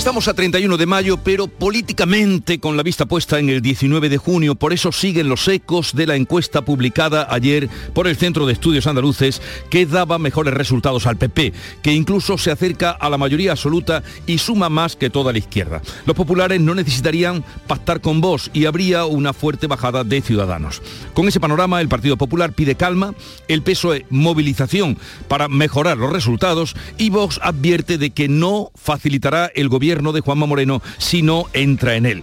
Estamos a 31 de mayo, pero políticamente con la vista puesta en el 19 de junio, por eso siguen los ecos de la encuesta publicada ayer por el Centro de Estudios Andaluces que daba mejores resultados al PP, que incluso se acerca a la mayoría absoluta y suma más que toda la izquierda. Los populares no necesitarían pactar con Vox y habría una fuerte bajada de ciudadanos. Con ese panorama, el Partido Popular pide calma, el PSOE movilización para mejorar los resultados y Vox advierte de que no facilitará el gobierno gobierno de Juanma Moreno si no entra en él.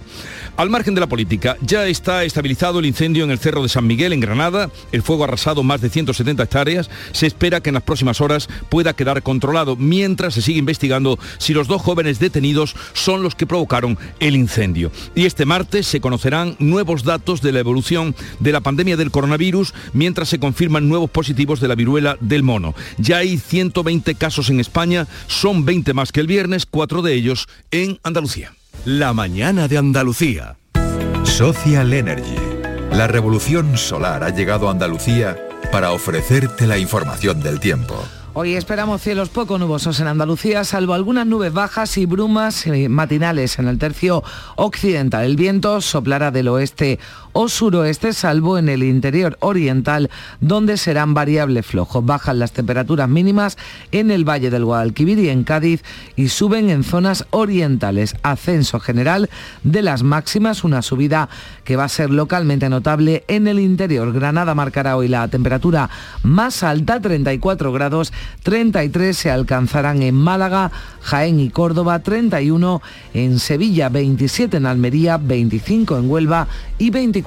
Al margen de la política, ya está estabilizado el incendio en el Cerro de San Miguel, en Granada. El fuego ha arrasado más de 170 hectáreas. Se espera que en las próximas horas pueda quedar controlado, mientras se sigue investigando si los dos jóvenes detenidos son los que provocaron el incendio. Y este martes se conocerán nuevos datos de la evolución de la pandemia del coronavirus, mientras se confirman nuevos positivos de la viruela del mono. Ya hay 120 casos en España, son 20 más que el viernes, cuatro de ellos en Andalucía. La mañana de Andalucía. Social Energy. La revolución solar ha llegado a Andalucía para ofrecerte la información del tiempo. Hoy esperamos cielos poco nubosos en Andalucía, salvo algunas nubes bajas y brumas eh, matinales en el tercio occidental. El viento soplará del oeste o suroeste, salvo en el interior oriental, donde serán variables flojos. Bajan las temperaturas mínimas en el Valle del Guadalquivir y en Cádiz y suben en zonas orientales. Ascenso general de las máximas, una subida que va a ser localmente notable en el interior. Granada marcará hoy la temperatura más alta, 34 grados 33 se alcanzarán en Málaga, Jaén y Córdoba, 31 en Sevilla, 27 en Almería, 25 en Huelva y 24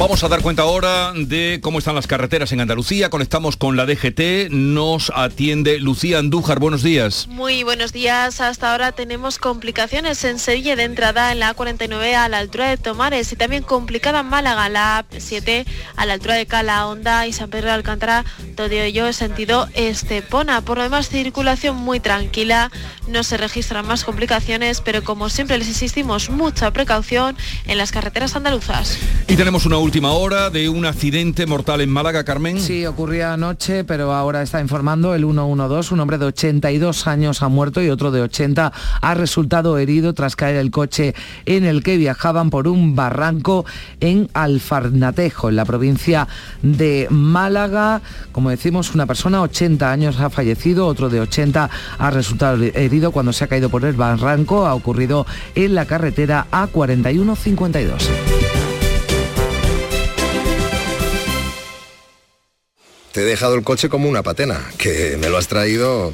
Vamos a dar cuenta ahora de cómo están las carreteras en Andalucía. Conectamos con la DGT. Nos atiende Lucía Andújar. Buenos días. Muy buenos días. Hasta ahora tenemos complicaciones en Sevilla de entrada en la A49 a la altura de Tomares y también complicada en Málaga, la A7 a la altura de Cala Honda y San Pedro de Alcántara, todo ello en sentido Estepona. Por lo demás, circulación muy tranquila. No se registran más complicaciones, pero como siempre les insistimos, mucha precaución en las carreteras andaluzas. Y tenemos una última hora de un accidente mortal en Málaga, Carmen. Sí, ocurría anoche, pero ahora está informando el 112. Un hombre de 82 años ha muerto y otro de 80 ha resultado herido tras caer el coche en el que viajaban por un barranco en Alfarnatejo, en la provincia de Málaga. Como decimos, una persona, 80 años, ha fallecido, otro de 80 ha resultado herido cuando se ha caído por el barranco. Ha ocurrido en la carretera A4152. Te he dejado el coche como una patena, que me lo has traído...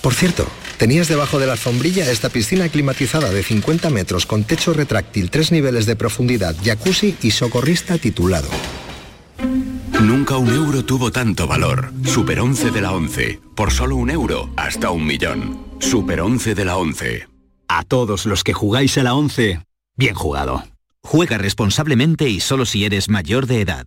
Por cierto, tenías debajo de la alfombrilla esta piscina climatizada de 50 metros con techo retráctil, tres niveles de profundidad, jacuzzi y socorrista titulado. Nunca un euro tuvo tanto valor. Super 11 de la 11. Por solo un euro, hasta un millón. Super 11 de la 11. A todos los que jugáis a la 11, bien jugado. Juega responsablemente y solo si eres mayor de edad.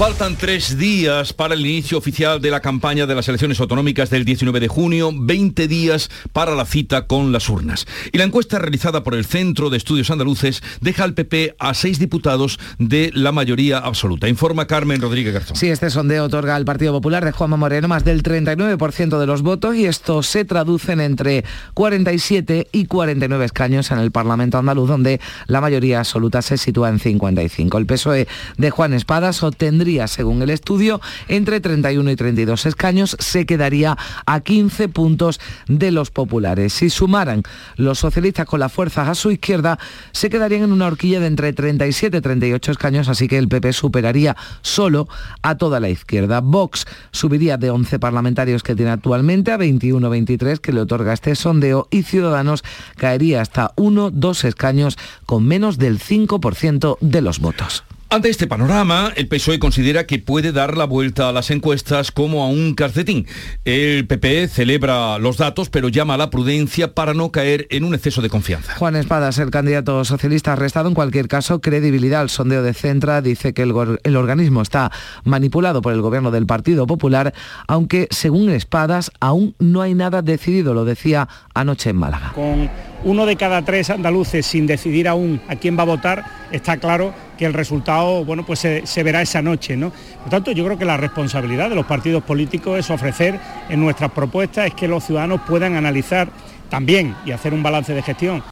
Faltan tres días para el inicio oficial de la campaña de las elecciones autonómicas del 19 de junio, 20 días para la cita con las urnas. Y la encuesta realizada por el Centro de Estudios Andaluces deja al PP a seis diputados de la mayoría absoluta. Informa Carmen Rodríguez Garzón. Sí, este sondeo otorga al Partido Popular de Juanma Moreno más del 39% de los votos y esto se traduce en entre 47 y 49 escaños en el Parlamento andaluz, donde la mayoría absoluta se sitúa en 55. El PSOE de Juan Espadas obtendría según el estudio, entre 31 y 32 escaños, se quedaría a 15 puntos de los populares. Si sumaran los socialistas con las fuerzas a su izquierda, se quedarían en una horquilla de entre 37 y 38 escaños, así que el PP superaría solo a toda la izquierda. Vox subiría de 11 parlamentarios que tiene actualmente a 21-23 que le otorga este sondeo y Ciudadanos caería hasta 1-2 escaños con menos del 5% de los votos. Ante este panorama, el PSOE considera que puede dar la vuelta a las encuestas como a un calcetín. El PP celebra los datos, pero llama a la prudencia para no caer en un exceso de confianza. Juan Espadas, el candidato socialista, ha restado en cualquier caso credibilidad al sondeo de Centra. Dice que el, el organismo está manipulado por el gobierno del Partido Popular, aunque según Espadas aún no hay nada decidido, lo decía anoche en Málaga. Con uno de cada tres andaluces sin decidir aún a quién va a votar, está claro que el resultado bueno, pues se, verá esa noche. ¿no? Por tanto, yo creo que la responsabilidad de los partidos políticos es ofrecer en nuestras propuestas es que los ciudadanos puedan analizar también y hacer un balance de gestión.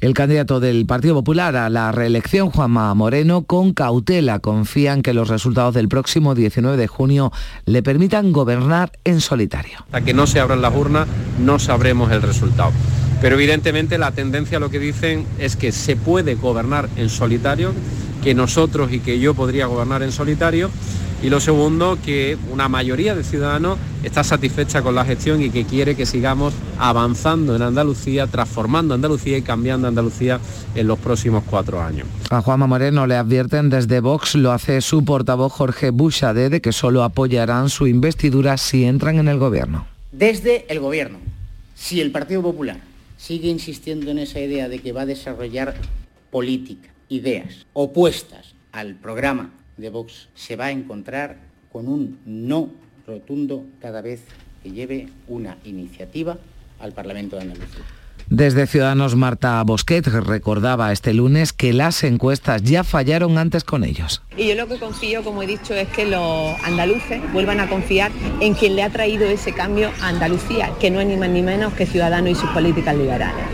El candidato del Partido Popular a la reelección, Juanma Moreno, con cautela confía en que los resultados del próximo 19 de junio le permitan gobernar en solitario. Hasta que no se abran las urnas no sabremos el resultado. Pero evidentemente la tendencia lo que dicen es que se puede gobernar en solitario, que nosotros y que yo podría gobernar en solitario. Y lo segundo, que una mayoría de ciudadanos está satisfecha con la gestión y que quiere que sigamos avanzando en Andalucía, transformando Andalucía y cambiando Andalucía en los próximos cuatro años. A Juanma Moreno le advierten desde Vox, lo hace su portavoz Jorge Bushade, de que solo apoyarán su investidura si entran en el gobierno. Desde el gobierno, si el Partido Popular sigue insistiendo en esa idea de que va a desarrollar política ideas opuestas al programa de Vox se va a encontrar con un no rotundo cada vez que lleve una iniciativa al Parlamento de Andalucía. Desde Ciudadanos, Marta Bosquet recordaba este lunes que las encuestas ya fallaron antes con ellos. Y yo lo que confío, como he dicho, es que los andaluces vuelvan a confiar en quien le ha traído ese cambio a Andalucía, que no es ni más ni menos que Ciudadanos y sus políticas liberales.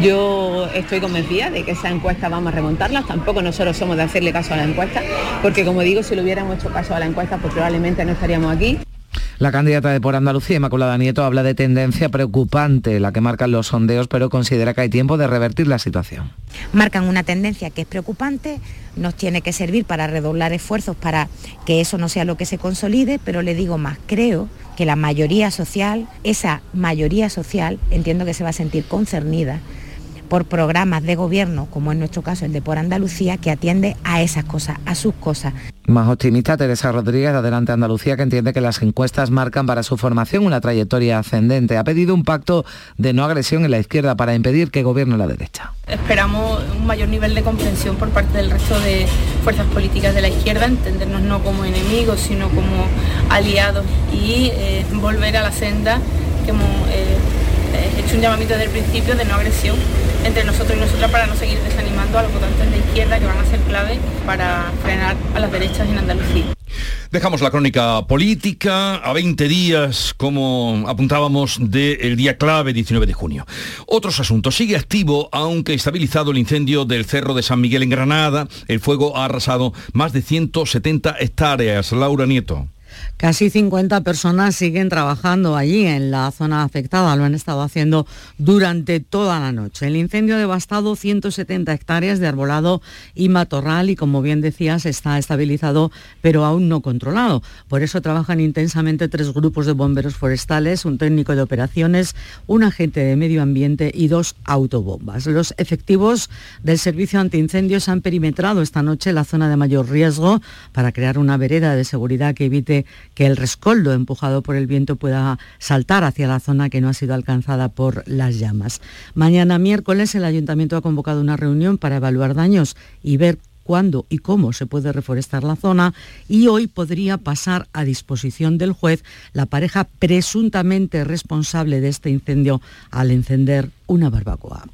Yo estoy convencida de que esa encuesta vamos a remontarlas, tampoco nosotros somos de hacerle caso a la encuesta, porque como digo, si le hubiéramos hecho caso a la encuesta, pues probablemente no estaríamos aquí. La candidata de Por Andalucía, Inmaculada Nieto, habla de tendencia preocupante, la que marcan los sondeos, pero considera que hay tiempo de revertir la situación. Marcan una tendencia que es preocupante, nos tiene que servir para redoblar esfuerzos para que eso no sea lo que se consolide, pero le digo más, creo que la mayoría social, esa mayoría social, entiendo que se va a sentir concernida por programas de gobierno, como en nuestro caso el de Por Andalucía, que atiende a esas cosas, a sus cosas. Más optimista, Teresa Rodríguez, de Adelante Andalucía, que entiende que las encuestas marcan para su formación una trayectoria ascendente. Ha pedido un pacto de no agresión en la izquierda para impedir que gobierne la derecha. Esperamos un mayor nivel de comprensión por parte del resto de fuerzas políticas de la izquierda, entendernos no como enemigos, sino como aliados y eh, volver a la senda que hemos eh, hecho un llamamiento desde el principio de no agresión entre nosotros y nosotras para no seguir desanimando a los votantes de izquierda que van a ser clave para frenar a las derechas en Andalucía. Dejamos la crónica política a 20 días, como apuntábamos, del día clave 19 de junio. Otros asuntos. Sigue activo, aunque estabilizado el incendio del Cerro de San Miguel en Granada. El fuego ha arrasado más de 170 hectáreas. Laura Nieto. Casi 50 personas siguen trabajando allí en la zona afectada, lo han estado haciendo durante toda la noche. El incendio ha devastado 170 hectáreas de arbolado y matorral y como bien decías está estabilizado pero aún no controlado. Por eso trabajan intensamente tres grupos de bomberos forestales, un técnico de operaciones, un agente de medio ambiente y dos autobombas. Los efectivos del servicio antiincendios han perimetrado esta noche la zona de mayor riesgo para crear una vereda de seguridad que evite que el rescoldo empujado por el viento pueda saltar hacia la zona que no ha sido alcanzada por las llamas. Mañana miércoles el ayuntamiento ha convocado una reunión para evaluar daños y ver cuándo y cómo se puede reforestar la zona y hoy podría pasar a disposición del juez la pareja presuntamente responsable de este incendio al encender una barbacoa.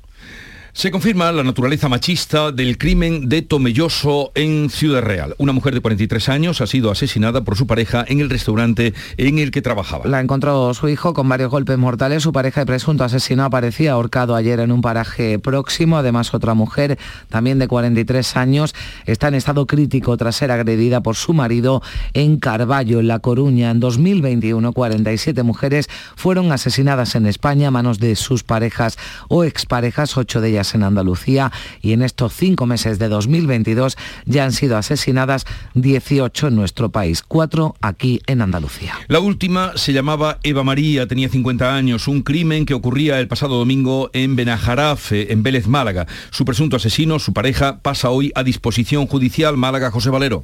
Se confirma la naturaleza machista del crimen de Tomelloso en Ciudad Real. Una mujer de 43 años ha sido asesinada por su pareja en el restaurante en el que trabajaba. La encontró su hijo con varios golpes mortales. Su pareja de presunto asesino aparecía ahorcado ayer en un paraje próximo. Además, otra mujer, también de 43 años, está en estado crítico tras ser agredida por su marido en Carballo, en La Coruña. En 2021, 47 mujeres fueron asesinadas en España a manos de sus parejas o exparejas, ocho de ellas en Andalucía y en estos cinco meses de 2022 ya han sido asesinadas 18 en nuestro país, cuatro aquí en Andalucía. La última se llamaba Eva María, tenía 50 años, un crimen que ocurría el pasado domingo en Benajarafe, en Vélez, Málaga. Su presunto asesino, su pareja, pasa hoy a disposición judicial Málaga José Valero.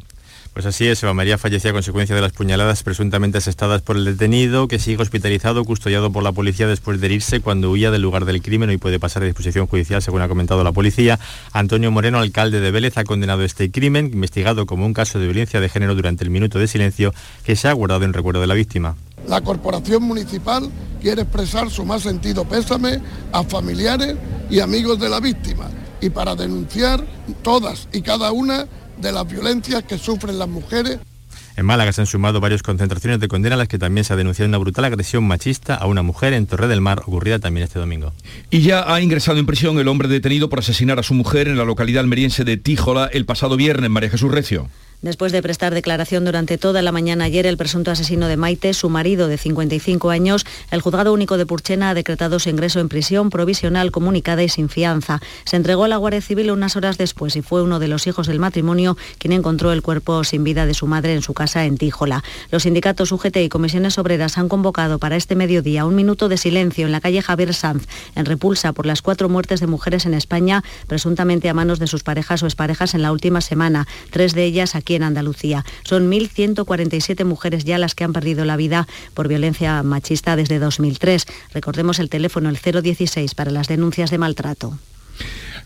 Pues así es, Eva María fallecía a consecuencia de las puñaladas presuntamente asestadas por el detenido, que sigue hospitalizado, custodiado por la policía después de herirse cuando huía del lugar del crimen y puede pasar a disposición judicial, según ha comentado la policía. Antonio Moreno, alcalde de Vélez, ha condenado este crimen, investigado como un caso de violencia de género durante el minuto de silencio que se ha guardado en recuerdo de la víctima. La Corporación Municipal quiere expresar su más sentido pésame a familiares y amigos de la víctima y para denunciar todas y cada una de las violencias que sufren las mujeres. En Málaga se han sumado varias concentraciones de condena a las que también se ha denunciado una brutal agresión machista a una mujer en Torre del Mar, ocurrida también este domingo. Y ya ha ingresado en prisión el hombre detenido por asesinar a su mujer en la localidad almeriense de Tíjola el pasado viernes, María Jesús Recio. Después de prestar declaración durante toda la mañana ayer, el presunto asesino de Maite, su marido de 55 años, el juzgado único de Purchena ha decretado su ingreso en prisión provisional comunicada y sin fianza. Se entregó a la Guardia Civil unas horas después y fue uno de los hijos del matrimonio quien encontró el cuerpo sin vida de su madre en su casa en Tíjola. Los sindicatos UGT y comisiones obreras han convocado para este mediodía un minuto de silencio en la calle Javier Sanz, en repulsa por las cuatro muertes de mujeres en España, presuntamente a manos de sus parejas o exparejas en la última semana, tres de ellas aquí en Andalucía. Son 1.147 mujeres ya las que han perdido la vida por violencia machista desde 2003. Recordemos el teléfono, el 016, para las denuncias de maltrato.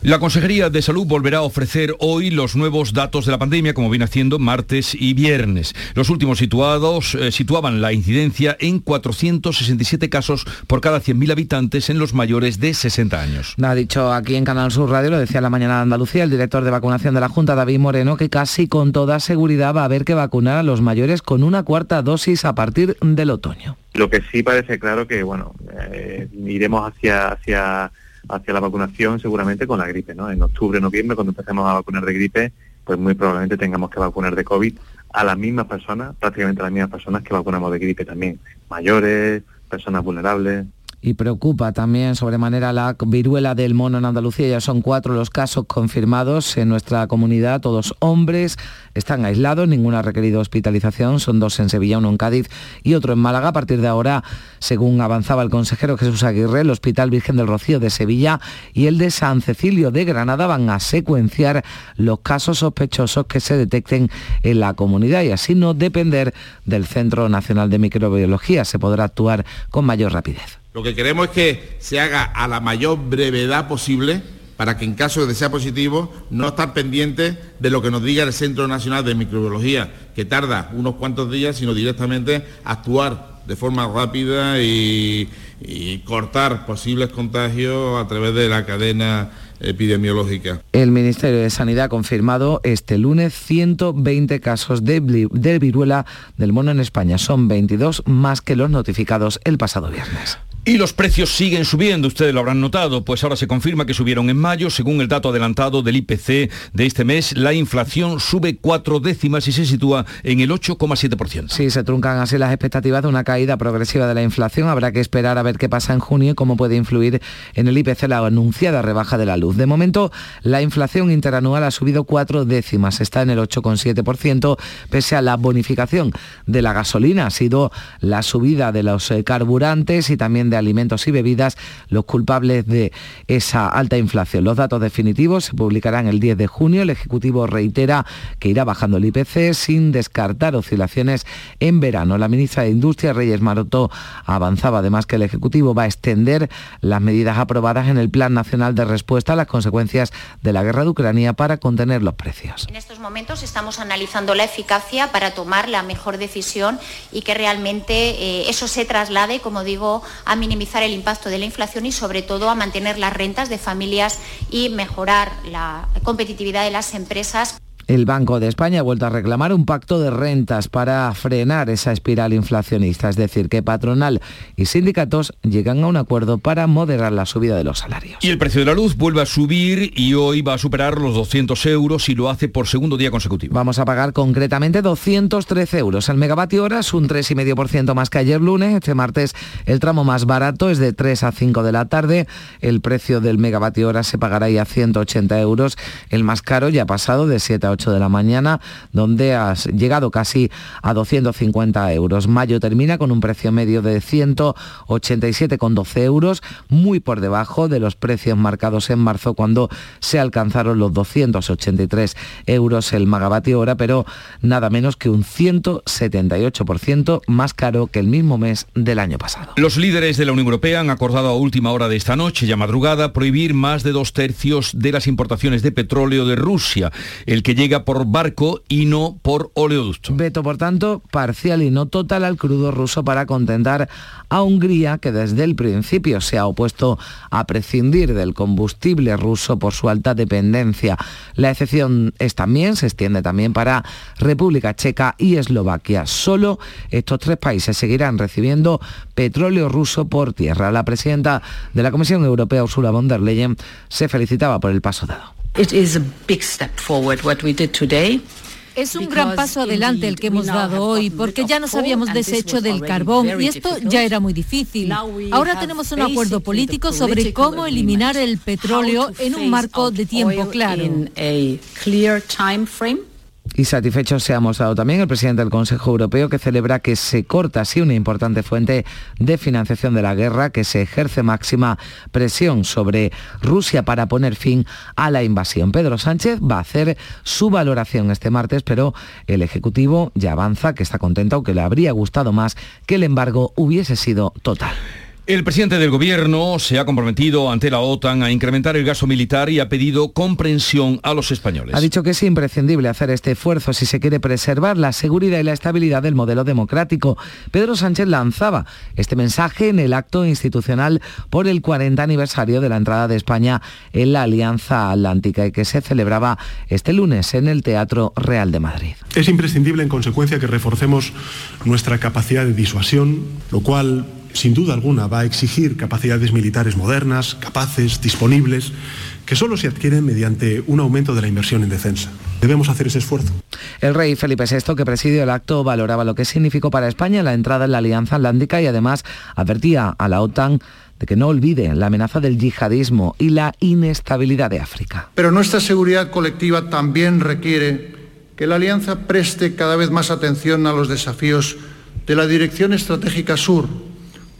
La Consejería de Salud volverá a ofrecer hoy los nuevos datos de la pandemia, como viene haciendo martes y viernes. Los últimos situados eh, situaban la incidencia en 467 casos por cada 100.000 habitantes en los mayores de 60 años. Ha dicho aquí en Canal Sur Radio, lo decía la mañana de Andalucía, el director de vacunación de la Junta, David Moreno, que casi con toda seguridad va a haber que vacunar a los mayores con una cuarta dosis a partir del otoño. Lo que sí parece claro que, bueno, eh, iremos hacia... hacia hacia la vacunación seguramente con la gripe, ¿no? En octubre, noviembre, cuando empecemos a vacunar de gripe, pues muy probablemente tengamos que vacunar de COVID a las mismas personas, prácticamente a las mismas personas que vacunamos de gripe también, mayores, personas vulnerables y preocupa también sobremanera la viruela del mono en Andalucía. Ya son cuatro los casos confirmados en nuestra comunidad, todos hombres, están aislados, ninguno ha requerido hospitalización, son dos en Sevilla, uno en Cádiz y otro en Málaga. A partir de ahora, según avanzaba el consejero Jesús Aguirre, el Hospital Virgen del Rocío de Sevilla y el de San Cecilio de Granada van a secuenciar los casos sospechosos que se detecten en la comunidad y así no depender del Centro Nacional de Microbiología. Se podrá actuar con mayor rapidez. Lo que queremos es que se haga a la mayor brevedad posible para que en caso de sea positivo no estar pendiente de lo que nos diga el Centro Nacional de Microbiología, que tarda unos cuantos días, sino directamente actuar de forma rápida y, y cortar posibles contagios a través de la cadena epidemiológica. El Ministerio de Sanidad ha confirmado este lunes 120 casos de, de viruela del mono en España. Son 22 más que los notificados el pasado viernes. Y los precios siguen subiendo, ustedes lo habrán notado, pues ahora se confirma que subieron en mayo, según el dato adelantado del IPC de este mes, la inflación sube cuatro décimas y se sitúa en el 8,7%. Sí, se truncan así las expectativas de una caída progresiva de la inflación. Habrá que esperar a ver qué pasa en junio y cómo puede influir en el IPC la anunciada rebaja de la luz. De momento, la inflación interanual ha subido cuatro décimas, está en el 8,7%, pese a la bonificación de la gasolina. Ha sido la subida de los eh, carburantes y también de alimentos y bebidas los culpables de esa alta inflación. Los datos definitivos se publicarán el 10 de junio. El Ejecutivo reitera que irá bajando el IPC sin descartar oscilaciones en verano. La ministra de Industria, Reyes Maroto, avanzaba además que el Ejecutivo va a extender las medidas aprobadas en el Plan Nacional de Respuesta a las consecuencias de la guerra de Ucrania para contener los precios. En estos momentos estamos analizando la eficacia para tomar la mejor decisión y que realmente eh, eso se traslade, como digo, a minimizar el impacto de la inflación y sobre todo a mantener las rentas de familias y mejorar la competitividad de las empresas. El Banco de España ha vuelto a reclamar un pacto de rentas para frenar esa espiral inflacionista, es decir, que patronal y sindicatos llegan a un acuerdo para moderar la subida de los salarios. Y el precio de la luz vuelve a subir y hoy va a superar los 200 euros y lo hace por segundo día consecutivo. Vamos a pagar concretamente 213 euros. El megavatio hora es un 3,5% más que ayer lunes. Este martes el tramo más barato es de 3 a 5 de la tarde. El precio del megavatio hora se pagará ya a 180 euros. El más caro ya ha pasado de 7 a 8 de la mañana, donde has llegado casi a 250 euros. Mayo termina con un precio medio de 187,12 euros, muy por debajo de los precios marcados en marzo cuando se alcanzaron los 283 euros el megavatio hora, pero nada menos que un 178% más caro que el mismo mes del año pasado. Los líderes de la Unión Europea han acordado a última hora de esta noche, ya madrugada, prohibir más de dos tercios de las importaciones de petróleo de Rusia, el que llega por barco y no por oleoducto. Veto, por tanto, parcial y no total al crudo ruso para contentar a Hungría, que desde el principio se ha opuesto a prescindir del combustible ruso por su alta dependencia. La excepción es también, se extiende también para República Checa y Eslovaquia. Solo estos tres países seguirán recibiendo petróleo ruso por tierra. La presidenta de la Comisión Europea, Ursula von der Leyen, se felicitaba por el paso dado. Es un gran paso adelante el que hemos dado hoy, porque ya nos habíamos deshecho del carbón y esto ya era muy difícil. Ahora tenemos un acuerdo político sobre cómo eliminar el petróleo en un marco de tiempo claro. Y satisfecho se ha mostrado también el presidente del Consejo Europeo que celebra que se corta así una importante fuente de financiación de la guerra, que se ejerce máxima presión sobre Rusia para poner fin a la invasión. Pedro Sánchez va a hacer su valoración este martes, pero el Ejecutivo ya avanza que está contento, aunque le habría gustado más que el embargo hubiese sido total. El presidente del gobierno se ha comprometido ante la OTAN a incrementar el gasto militar y ha pedido comprensión a los españoles. Ha dicho que es imprescindible hacer este esfuerzo si se quiere preservar la seguridad y la estabilidad del modelo democrático. Pedro Sánchez lanzaba este mensaje en el acto institucional por el 40 aniversario de la entrada de España en la Alianza Atlántica y que se celebraba este lunes en el Teatro Real de Madrid. Es imprescindible en consecuencia que reforcemos nuestra capacidad de disuasión, lo cual sin duda alguna va a exigir capacidades militares modernas, capaces, disponibles, que solo se adquieren mediante un aumento de la inversión en defensa. Debemos hacer ese esfuerzo. El rey Felipe VI, que presidió el acto, valoraba lo que significó para España la entrada en la Alianza Atlántica y además advertía a la OTAN de que no olvide la amenaza del yihadismo y la inestabilidad de África. Pero nuestra seguridad colectiva también requiere que la Alianza preste cada vez más atención a los desafíos de la Dirección Estratégica Sur,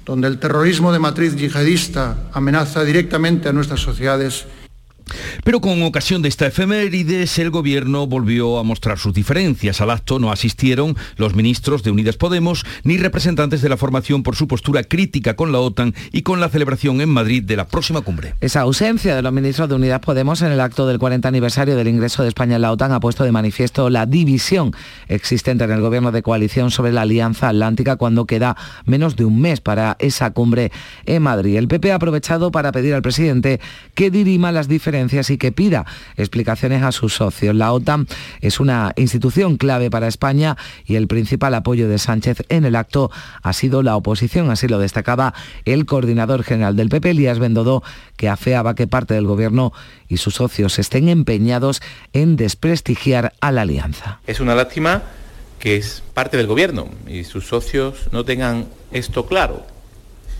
donde el terrorismo de matriz yihadista amenaza directamente a nuestras sociedades pero con ocasión de esta efemérides, el gobierno volvió a mostrar sus diferencias. Al acto no asistieron los ministros de Unidas Podemos ni representantes de la formación por su postura crítica con la OTAN y con la celebración en Madrid de la próxima cumbre. Esa ausencia de los ministros de Unidas Podemos en el acto del 40 aniversario del ingreso de España en la OTAN ha puesto de manifiesto la división existente en el gobierno de coalición sobre la Alianza Atlántica cuando queda menos de un mes para esa cumbre en Madrid. El PP ha aprovechado para pedir al presidente que dirima las diferencias y que pida explicaciones a sus socios. La OTAN es una institución clave para España y el principal apoyo de Sánchez en el acto ha sido la oposición, así lo destacaba el coordinador general del PP, Elías Bendodo, que afeaba que parte del gobierno y sus socios estén empeñados en desprestigiar a la alianza. Es una lástima que es parte del gobierno y sus socios no tengan esto claro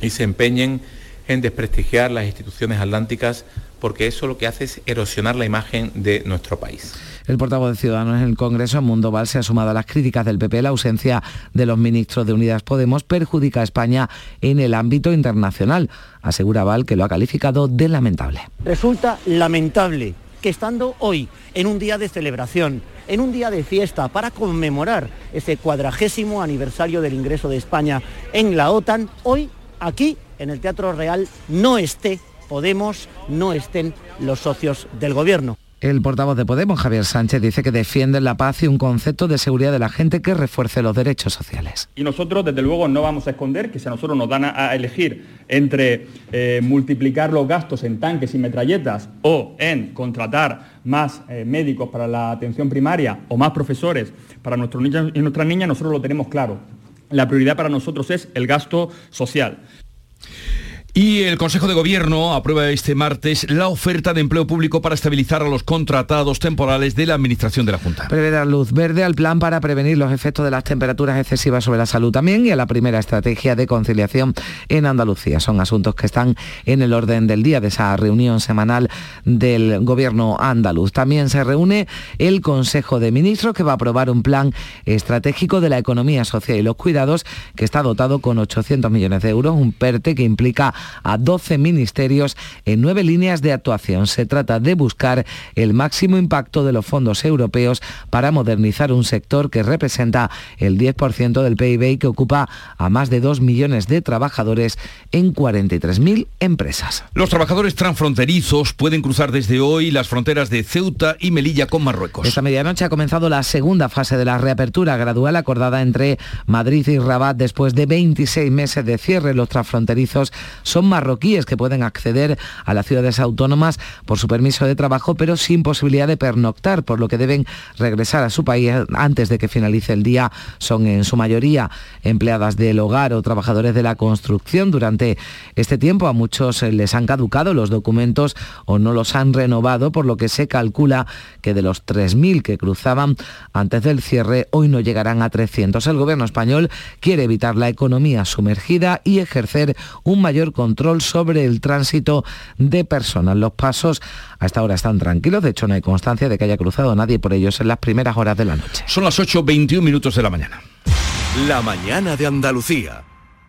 y se empeñen en desprestigiar las instituciones atlánticas porque eso lo que hace es erosionar la imagen de nuestro país. El portavoz de Ciudadanos en el Congreso, Mundo Val, se ha sumado a las críticas del PP. La ausencia de los ministros de Unidas Podemos perjudica a España en el ámbito internacional. Asegura Val que lo ha calificado de lamentable. Resulta lamentable que estando hoy en un día de celebración, en un día de fiesta para conmemorar ese cuadragésimo aniversario del ingreso de España en la OTAN, hoy aquí en el Teatro Real no esté Podemos, no estén los socios del Gobierno. El portavoz de Podemos, Javier Sánchez, dice que defienden la paz y un concepto de seguridad de la gente que refuerce los derechos sociales. Y nosotros, desde luego, no vamos a esconder que si a nosotros nos dan a, elegir entre eh, multiplicar los gastos en tanques y metralletas o en contratar más eh, médicos para la atención primaria o más profesores para nuestros niños y nuestras niñas, nosotros lo tenemos claro. La prioridad para nosotros es el gasto social. Y el Consejo de Gobierno aprueba este martes la oferta de empleo público para estabilizar a los contratados temporales de la Administración de la Junta. Prevé dar luz verde al plan para prevenir los efectos de las temperaturas excesivas sobre la salud también y a la primera estrategia de conciliación en Andalucía. Son asuntos que están en el orden del día de esa reunión semanal del Gobierno andaluz. También se reúne el Consejo de Ministros que va a aprobar un plan estratégico de la economía social y los cuidados que está dotado con 800 millones de euros, un PERTE que implica a 12 ministerios en nueve líneas de actuación. Se trata de buscar el máximo impacto de los fondos europeos para modernizar un sector que representa el 10% del PIB y que ocupa a más de 2 millones de trabajadores en 43.000 empresas. Los trabajadores transfronterizos pueden cruzar desde hoy las fronteras de Ceuta y Melilla con Marruecos. Esta medianoche ha comenzado la segunda fase de la reapertura gradual acordada entre Madrid y Rabat después de 26 meses de cierre. Los transfronterizos son marroquíes que pueden acceder a las ciudades autónomas por su permiso de trabajo, pero sin posibilidad de pernoctar, por lo que deben regresar a su país antes de que finalice el día. Son en su mayoría empleadas del hogar o trabajadores de la construcción. Durante este tiempo a muchos les han caducado los documentos o no los han renovado, por lo que se calcula que de los 3.000 que cruzaban antes del cierre, hoy no llegarán a 300. El gobierno español quiere evitar la economía sumergida y ejercer un mayor control sobre el tránsito de personas. Los pasos a esta hora están tranquilos, de hecho no hay constancia de que haya cruzado nadie por ellos en las primeras horas de la noche. Son las 8.21 minutos de la mañana. La mañana de Andalucía.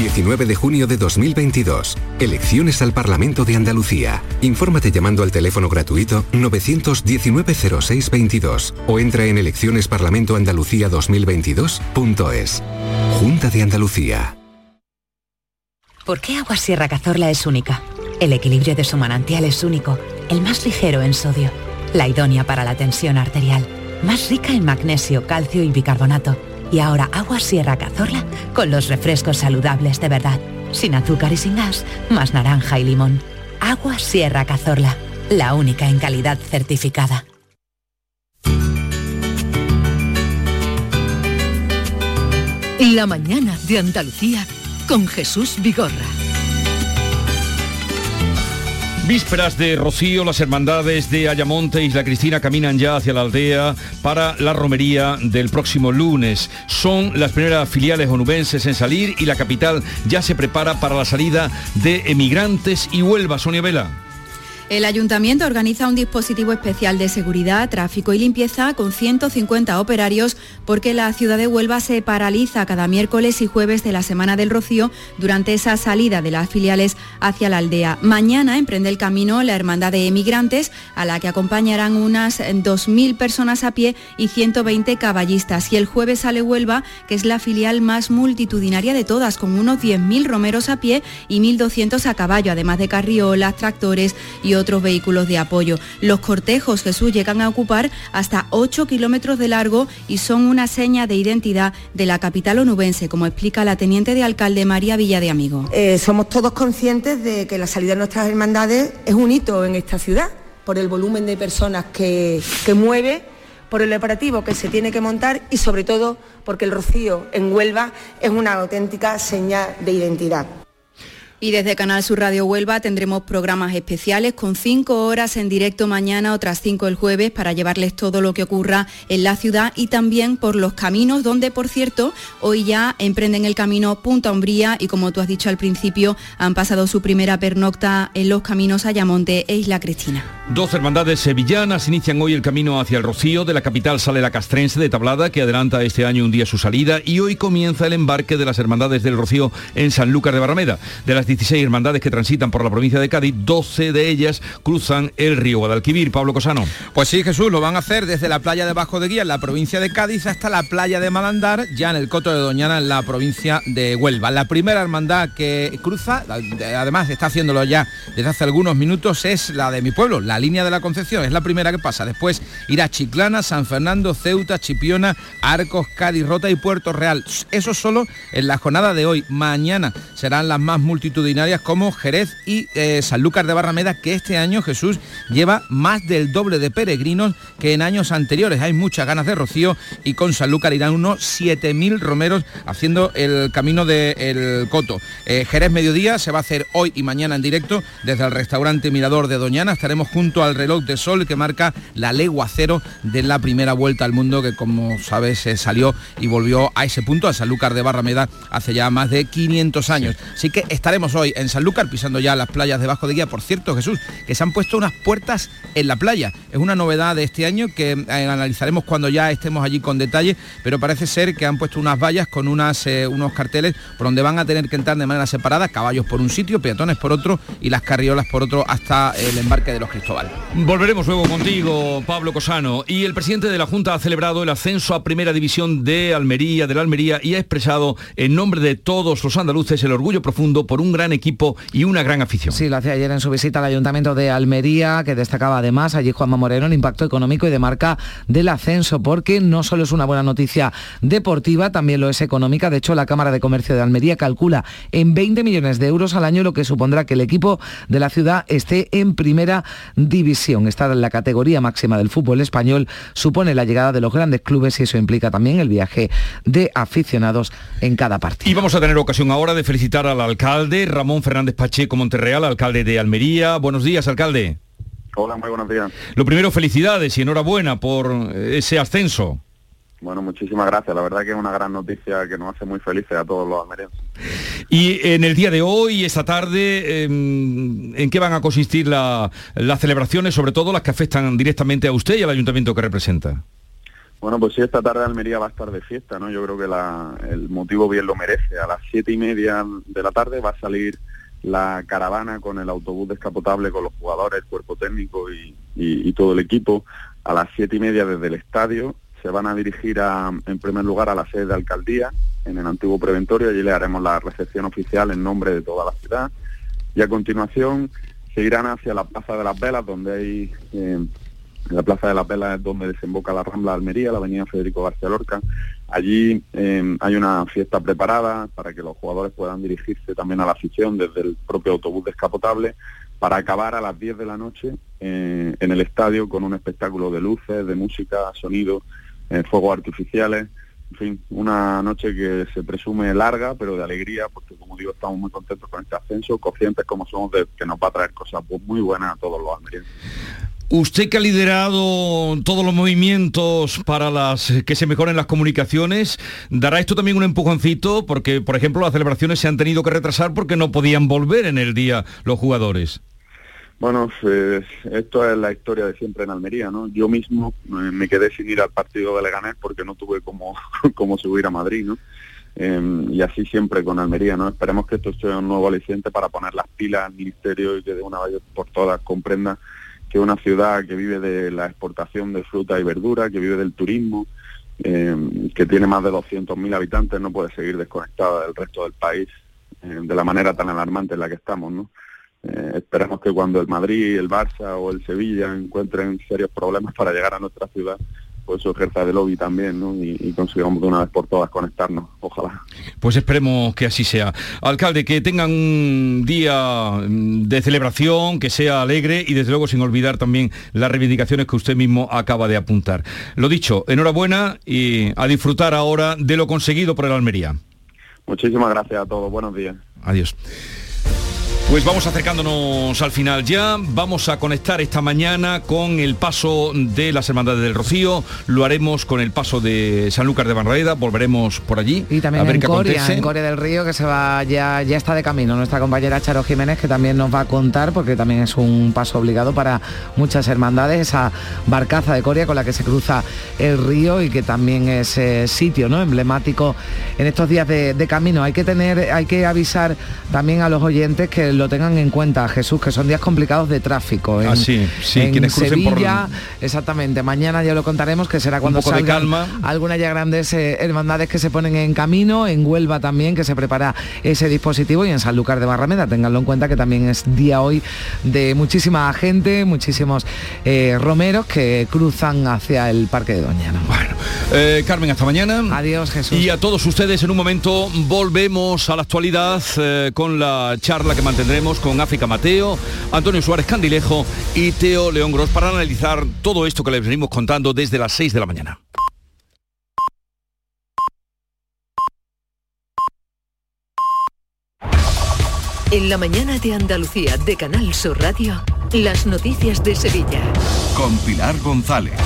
19 de junio de 2022. Elecciones al Parlamento de Andalucía. Infórmate llamando al teléfono gratuito 919-0622 o entra en eleccionesparlamentoandalucía2022.es. Junta de Andalucía. ¿Por qué Agua Sierra Cazorla es única? El equilibrio de su manantial es único, el más ligero en sodio, la idónea para la tensión arterial, más rica en magnesio, calcio y bicarbonato y ahora agua Sierra Cazorla con los refrescos saludables de verdad. Sin azúcar y sin gas, más naranja y limón. Agua Sierra Cazorla, la única en calidad certificada. La mañana de Andalucía con Jesús Vigorra. Vísperas de Rocío, las hermandades de Ayamonte y Isla Cristina caminan ya hacia la aldea para la romería del próximo lunes. Son las primeras filiales onubenses en salir y la capital ya se prepara para la salida de emigrantes y Huelva. Sonia Vela. El ayuntamiento organiza un dispositivo especial de seguridad, tráfico y limpieza con 150 operarios porque la ciudad de Huelva se paraliza cada miércoles y jueves de la Semana del Rocío durante esa salida de las filiales hacia la aldea. Mañana emprende el camino la Hermandad de Emigrantes, a la que acompañarán unas 2.000 personas a pie y 120 caballistas. Y el jueves sale Huelva, que es la filial más multitudinaria de todas, con unos 10.000 romeros a pie y 1.200 a caballo, además de carriolas, tractores y otros vehículos de apoyo. Los cortejos Jesús llegan a ocupar hasta 8 kilómetros de largo y son una seña de identidad de la capital onubense, como explica la teniente de alcalde María Villa de Amigo. Eh, somos todos conscientes de que la salida de nuestras hermandades es un hito en esta ciudad, por el volumen de personas que, que mueve por el operativo que se tiene que montar y sobre todo porque el rocío en Huelva es una auténtica señal de identidad. Y desde Canal Sur Radio Huelva tendremos programas especiales con cinco horas en directo mañana, otras cinco el jueves, para llevarles todo lo que ocurra en la ciudad y también por los caminos, donde, por cierto, hoy ya emprenden el camino Punta Umbría y, como tú has dicho al principio, han pasado su primera pernocta en los caminos Ayamonte e Isla Cristina. Dos hermandades sevillanas inician hoy el camino hacia el Rocío. De la capital sale la castrense de Tablada, que adelanta este año un día su salida, y hoy comienza el embarque de las hermandades del Rocío en Sanlúcar de Barrameda. De las 16 hermandades que transitan por la provincia de Cádiz, 12 de ellas cruzan el río Guadalquivir. Pablo Cosano. Pues sí, Jesús, lo van a hacer desde la playa de Bajo de Guía, en la provincia de Cádiz, hasta la playa de Malandar, ya en el Coto de Doñana, en la provincia de Huelva. La primera hermandad que cruza, además está haciéndolo ya desde hace algunos minutos, es la de mi pueblo, la línea de la Concepción. Es la primera que pasa. Después irá Chiclana, San Fernando, Ceuta, Chipiona, Arcos, Cádiz, Rota y Puerto Real. Eso solo en la jornada de hoy. Mañana serán las más multitudinarias como Jerez y eh, Sanlúcar de Barrameda, que este año Jesús lleva más del doble de peregrinos que en años anteriores. Hay muchas ganas de rocío y con Sanlúcar irán unos 7.000 romeros haciendo el camino del Coto. Eh, Jerez Mediodía se va a hacer hoy y mañana en directo desde el restaurante Mirador de Doñana. Estaremos junto al reloj de sol que marca la legua cero de la primera vuelta al mundo que como sabes se salió y volvió a ese punto, a Sanlúcar de Barrameda, hace ya más de 500 años. Así que estaremos hoy en Sanlúcar, pisando ya las playas debajo de guía. Por cierto, Jesús, que se han puesto unas puertas en la playa. Es una novedad de este año que eh, analizaremos cuando ya estemos allí con detalle, pero parece ser que han puesto unas vallas con unas, eh, unos carteles por donde van a tener que entrar de manera separada, caballos por un sitio, peatones por otro y las carriolas por otro hasta el embarque de los Cristóbal. Volveremos luego contigo, Pablo Cosano. Y el presidente de la Junta ha celebrado el ascenso a Primera División de Almería, de la Almería, y ha expresado en nombre de todos los andaluces el orgullo profundo por un gran equipo y una gran afición. Sí, lo hacía ayer en su visita al Ayuntamiento de Almería, que destacaba además allí Juanma Moreno el impacto económico y de marca del ascenso, porque no solo es una buena noticia deportiva, también lo es económica. De hecho, la Cámara de Comercio de Almería calcula en 20 millones de euros al año lo que supondrá que el equipo de la ciudad esté en primera división. Estar en la categoría máxima del fútbol español supone la llegada de los grandes clubes y eso implica también el viaje de aficionados en cada partido. Y vamos a tener ocasión ahora de felicitar al alcalde Ramón Fernández Pacheco Monterreal, alcalde de Almería. Buenos días, alcalde. Hola, muy buenos días. Lo primero, felicidades y enhorabuena por ese ascenso. Bueno, muchísimas gracias. La verdad que es una gran noticia que nos hace muy felices a todos los almerienses. Y en el día de hoy, esta tarde, em, ¿en qué van a consistir las celebraciones, sobre todo las que afectan directamente a usted y al ayuntamiento que representa? Bueno, pues sí, esta tarde Almería va a estar de fiesta, ¿no? Yo creo que el motivo bien lo merece. A las siete y media de la tarde va a salir la caravana con el autobús descapotable con los jugadores, el cuerpo técnico y, todo el equipo. A las siete y media desde el estadio se van a dirigir a, en primer lugar a la sede de alcaldía, en el antiguo preventorio, allí le haremos la recepción oficial en nombre de toda la ciudad. Y a continuación se irán hacia la Plaza de las Velas, donde hay eh, la Plaza de las Velas es donde desemboca la Rambla de Almería, la Avenida Federico García Lorca. Allí em, hay una fiesta preparada para que los jugadores puedan dirigirse también a la afición desde el propio autobús descapotable para acabar a las 10 de la noche eh, en el estadio con un espectáculo de luces, de música, sonido, eh, fuegos artificiales. En fin, una noche que se presume larga, pero de alegría, porque como digo, estamos muy contentos con este ascenso, conscientes como somos de que nos va a traer cosas muy buenas a todos los almerienses. Usted que ha liderado todos los movimientos para las que se mejoren las comunicaciones, ¿dará esto también un empujoncito? Porque, por ejemplo, las celebraciones se han tenido que retrasar porque no podían volver en el día los jugadores. Bueno, esto es la historia de siempre en Almería, ¿no? Yo mismo eh, me quedé sin ir al partido de Leganés porque no tuve como, como subir a Madrid, ¿no? Em, y así siempre con Almería, ¿no? Esperemos que esto sea un nuevo aliciente para poner las pilas al Ministerio y que de una vez por todas comprenda que una ciudad que vive de la exportación de fruta y verdura, que vive del turismo, eh, que tiene más de 200.000 habitantes, no puede seguir desconectada del resto del país eh, de la manera tan alarmante en la que estamos. ¿no? Eh, esperemos que cuando el Madrid, el Barça o el Sevilla encuentren serios problemas para llegar a nuestra ciudad, pues eso ejerza de lobby también, ¿no? Y, consigamos de una vez por todas conectarnos, ojalá. Pues esperemos que así sea. Alcalde, que tengan un día mm, de celebración, que sea alegre y desde luego sin olvidar también las reivindicaciones que usted mismo acaba de apuntar. Lo dicho, enhorabuena y a disfrutar ahora de lo conseguido por el Almería. Muchísimas gracias a todos, buenos días. Adiós. Pues vamos acercándonos al final ya. Vamos a conectar esta mañana con el paso de las Hermandades del Rocío. Lo haremos con el paso de Sanlúcar de Barraeda. Volveremos por allí. Y también en, Coria, en Coria del Río, que se va ya, ya está de camino. Nuestra compañera Charo Jiménez, que también nos va a contar, porque también es un paso obligado para muchas hermandades, esa barcaza de Coria con la que se cruza el río y que también es eh, sitio ¿no? emblemático en estos días de, camino. Hay que tener, hay que avisar también a los oyentes que lo tengan en cuenta, Jesús, que son días complicados de tráfico. En, ah, sí, sí, en Sevilla, exactamente. Mañana ya lo contaremos, que será cuando salgan calma. algunas ya grandes eh, hermandades que se ponen en camino, en Huelva también, que se prepara ese dispositivo, y en Sanlúcar de Barrameda, tenganlo en cuenta que también es día hoy de muchísima gente, muchísimos eh, romeros que cruzan hacia el Parque de Doñana. Bueno, eh, Carmen, hasta mañana. Adiós, Jesús. Y a todos ustedes en un momento volvemos a la actualidad con la charla que mantendremos con África Mateo, Antonio Suárez Candilejo y Teo León Gros para analizar todo esto que les venimos contando desde las 6 de la mañana. En la mañana de Andalucía de Canal Sur Radio. Las noticias de Sevilla. Con Pilar González.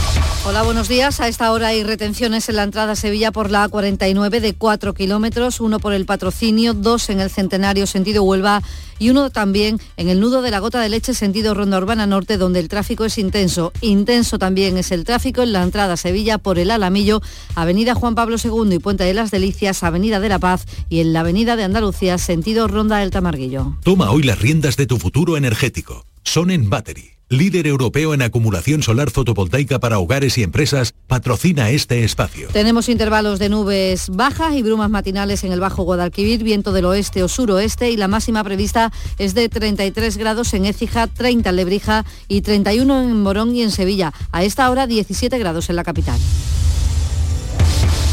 Hola, buenos días. A esta hora hay retenciones en la entrada a Sevilla por la A49 de 4 kilómetros, uno por el patrocinio, dos en el Centenario sentido Huelva y uno también en el nudo de la gota de leche sentido Ronda Urbana Norte, donde el tráfico es intenso. Intenso también es el tráfico en la entrada a Sevilla por el Alamillo, Avenida Juan Pablo II y Puente de las Delicias, Avenida de la Paz y en la Avenida de Andalucía sentido Ronda del Tamarguillo. Toma hoy las riendas de tu futuro energético. Sonen Battery, líder europeo en acumulación solar fotovoltaica para hogares y empresas, patrocina este espacio. Tenemos intervalos de nubes bajas y brumas matinales en el Bajo Guadalquivir, viento del oeste o suroeste y la máxima prevista es de 33 grados en Écija, 30 en Lebrija y 31 en Morón y en Sevilla. A esta hora 17 grados en la capital.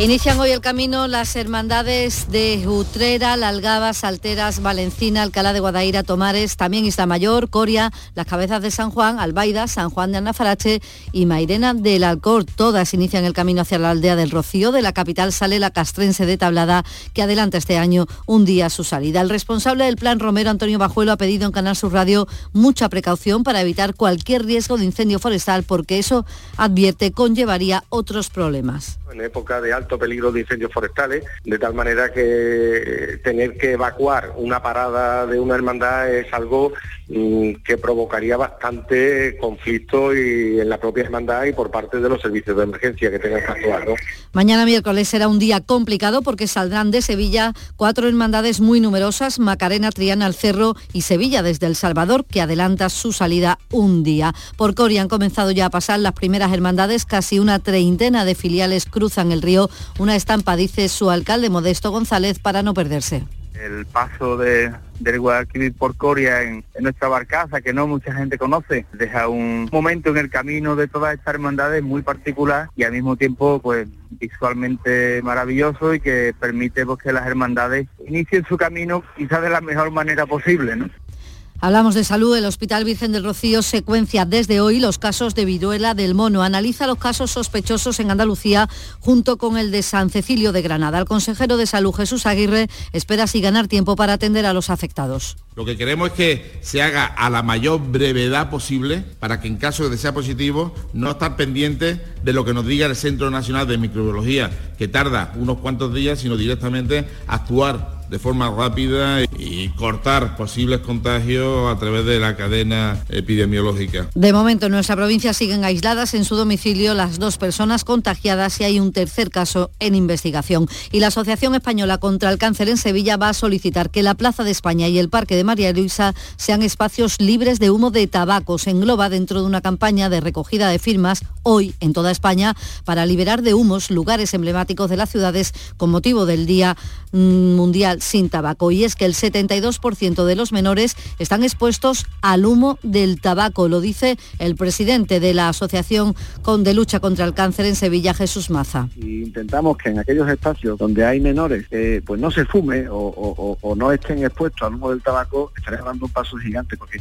Inician hoy el camino las hermandades de Utrera, La Algaba, Salteras, Valencina, Alcalá de Guadaira, Tomares, también Isla Mayor, Coria, las cabezas de San Juan, Albaida, San Juan de Anafarache y Mairena del Alcor. Todas inician el camino hacia la aldea del Rocío. De la capital sale la castrense de Tablada, que adelanta este año un día su salida. El responsable del plan Romero, Antonio Bajuelo, ha pedido en Canal Sur Radio mucha precaución para evitar cualquier riesgo de incendio forestal, porque eso, advierte, conllevaría otros problemas. En época de alto peligro de incendios forestales, de tal manera que tener que evacuar una parada de una hermandad es algo que provocaría bastante conflicto y en la propia hermandad y por parte de los servicios de emergencia que tengan que actuar. Mañana miércoles será un día complicado porque saldrán de Sevilla cuatro hermandades muy numerosas, Macarena, Triana, El Cerro y Sevilla desde El Salvador, que adelanta su salida un día. Por Coria han comenzado ya a pasar las primeras hermandades, casi una treintena de filiales cruzan el río una estampa, dice su alcalde Modesto González, para no perderse el paso de, del Guadalquivir por Coria en, nuestra barcaza, que no mucha gente conoce, deja un momento en el camino de todas estas hermandades muy particular y al mismo tiempo pues visualmente maravilloso y que permite pues, que las hermandades inicien su camino quizás de la mejor manera posible. ¿no? Hablamos de salud. El Hospital Virgen del Rocío secuencia desde hoy los casos de viruela del mono. Analiza los casos sospechosos en Andalucía junto con el de San Cecilio de Granada. El consejero de salud Jesús Aguirre espera así ganar tiempo para atender a los afectados. Lo que queremos es que se haga a la mayor brevedad posible para que en caso de sea positivo no estar pendiente de lo que nos diga el Centro Nacional de Microbiología, que tarda unos cuantos días, sino directamente actuar de forma rápida y cortar posibles contagios a través de la cadena epidemiológica. De momento en nuestra provincia siguen aisladas en su domicilio las dos personas contagiadas y hay un tercer caso en investigación. Y la Asociación Española contra el Cáncer en Sevilla va a solicitar que la Plaza de España y el Parque de María Luisa sean espacios libres de humo de tabaco. Se engloba dentro de una campaña de recogida de firmas hoy en toda España para liberar de humos lugares emblemáticos de las ciudades con motivo del Día mm, Mundial sin Tabaco. Y es que el 72% de los menores están expuestos al humo del tabaco, lo dice el presidente de la Asociación de Lucha contra el Cáncer en Sevilla, Jesús Maza. intentamos que en aquellos espacios donde hay menores, eh, pues no se fume o, no estén expuestos al humo del tabaco, estaría dando un paso gigante, porque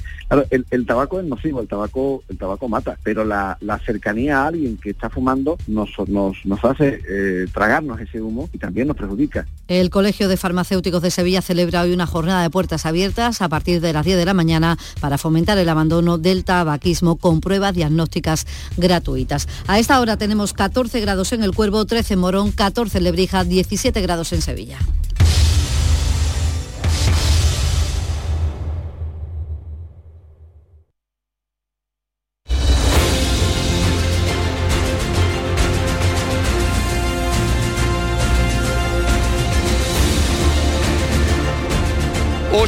el, tabaco es nocivo, el tabaco, el tabaco mata, pero la, cercanía a alguien que está fumando nos, nos, hace eh, tragarnos ese humo y también nos perjudica. El Colegio de Farmacéuticos de Sevilla celebra hoy una jornada de puertas abiertas a partir de las 10 de la mañana para fomentar el abandono del tabaquismo con pruebas diagnósticas gratuitas. A esta hora tenemos 14 grados en el Cuervo, 13 en Morón, 14 en Lebrija, 17 grados en Sevilla.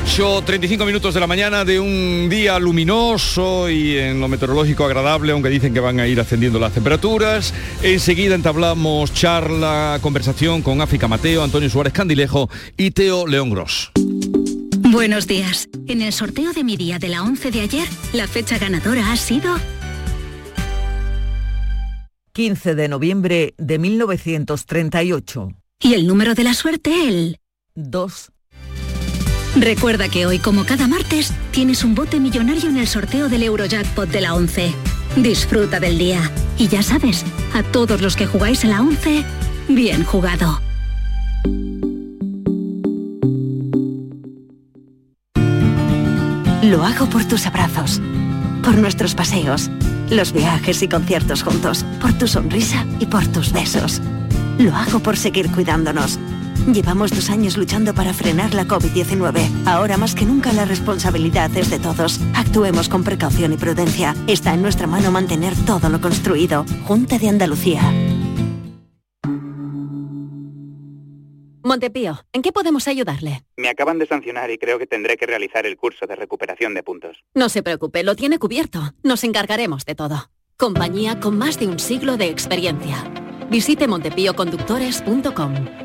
8.35 minutos de la mañana de un día luminoso y en lo meteorológico agradable, aunque dicen que van a ir ascendiendo las temperaturas. Enseguida entablamos charla, conversación con África Mateo, Antonio Suárez Candilejo y Teo León Gross. Buenos días. En el sorteo de mi día de la 11 de ayer, la fecha ganadora ha sido... 15 de noviembre de 1938. Y el número de la suerte, el... 2. Recuerda que hoy, como cada martes, tienes un bote millonario en el sorteo del Eurojackpot de la 11. Disfruta del día. Y ya sabes, a todos los que jugáis en la 11, bien jugado. Lo hago por tus abrazos, por nuestros paseos, los viajes y conciertos juntos, por tu sonrisa y por tus besos. Lo hago por seguir cuidándonos Llevamos dos años luchando para frenar la COVID-19. Ahora más que nunca la responsabilidad es de todos. Actuemos con precaución y prudencia. Está en nuestra mano mantener todo lo construido. Junta de Andalucía. Montepío, ¿en qué podemos ayudarle? Me acaban de sancionar y creo que tendré que realizar el curso de recuperación de puntos. No se preocupe, lo tiene cubierto. Nos encargaremos de todo. Compañía con más de un siglo de experiencia. Visite montepíoconductores.com.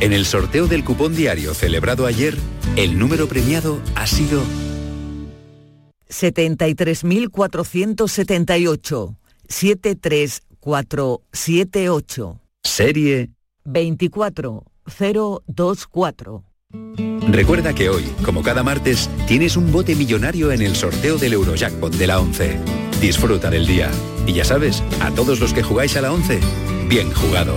En el sorteo del cupón diario celebrado ayer, el número premiado ha sido 73.478. 73478. Serie 24024. Recuerda que hoy, como cada martes, tienes un bote millonario en el sorteo del Eurojackpot de la 11. Disfruta del día. Y ya sabes, a todos los que jugáis a la 11, bien jugado.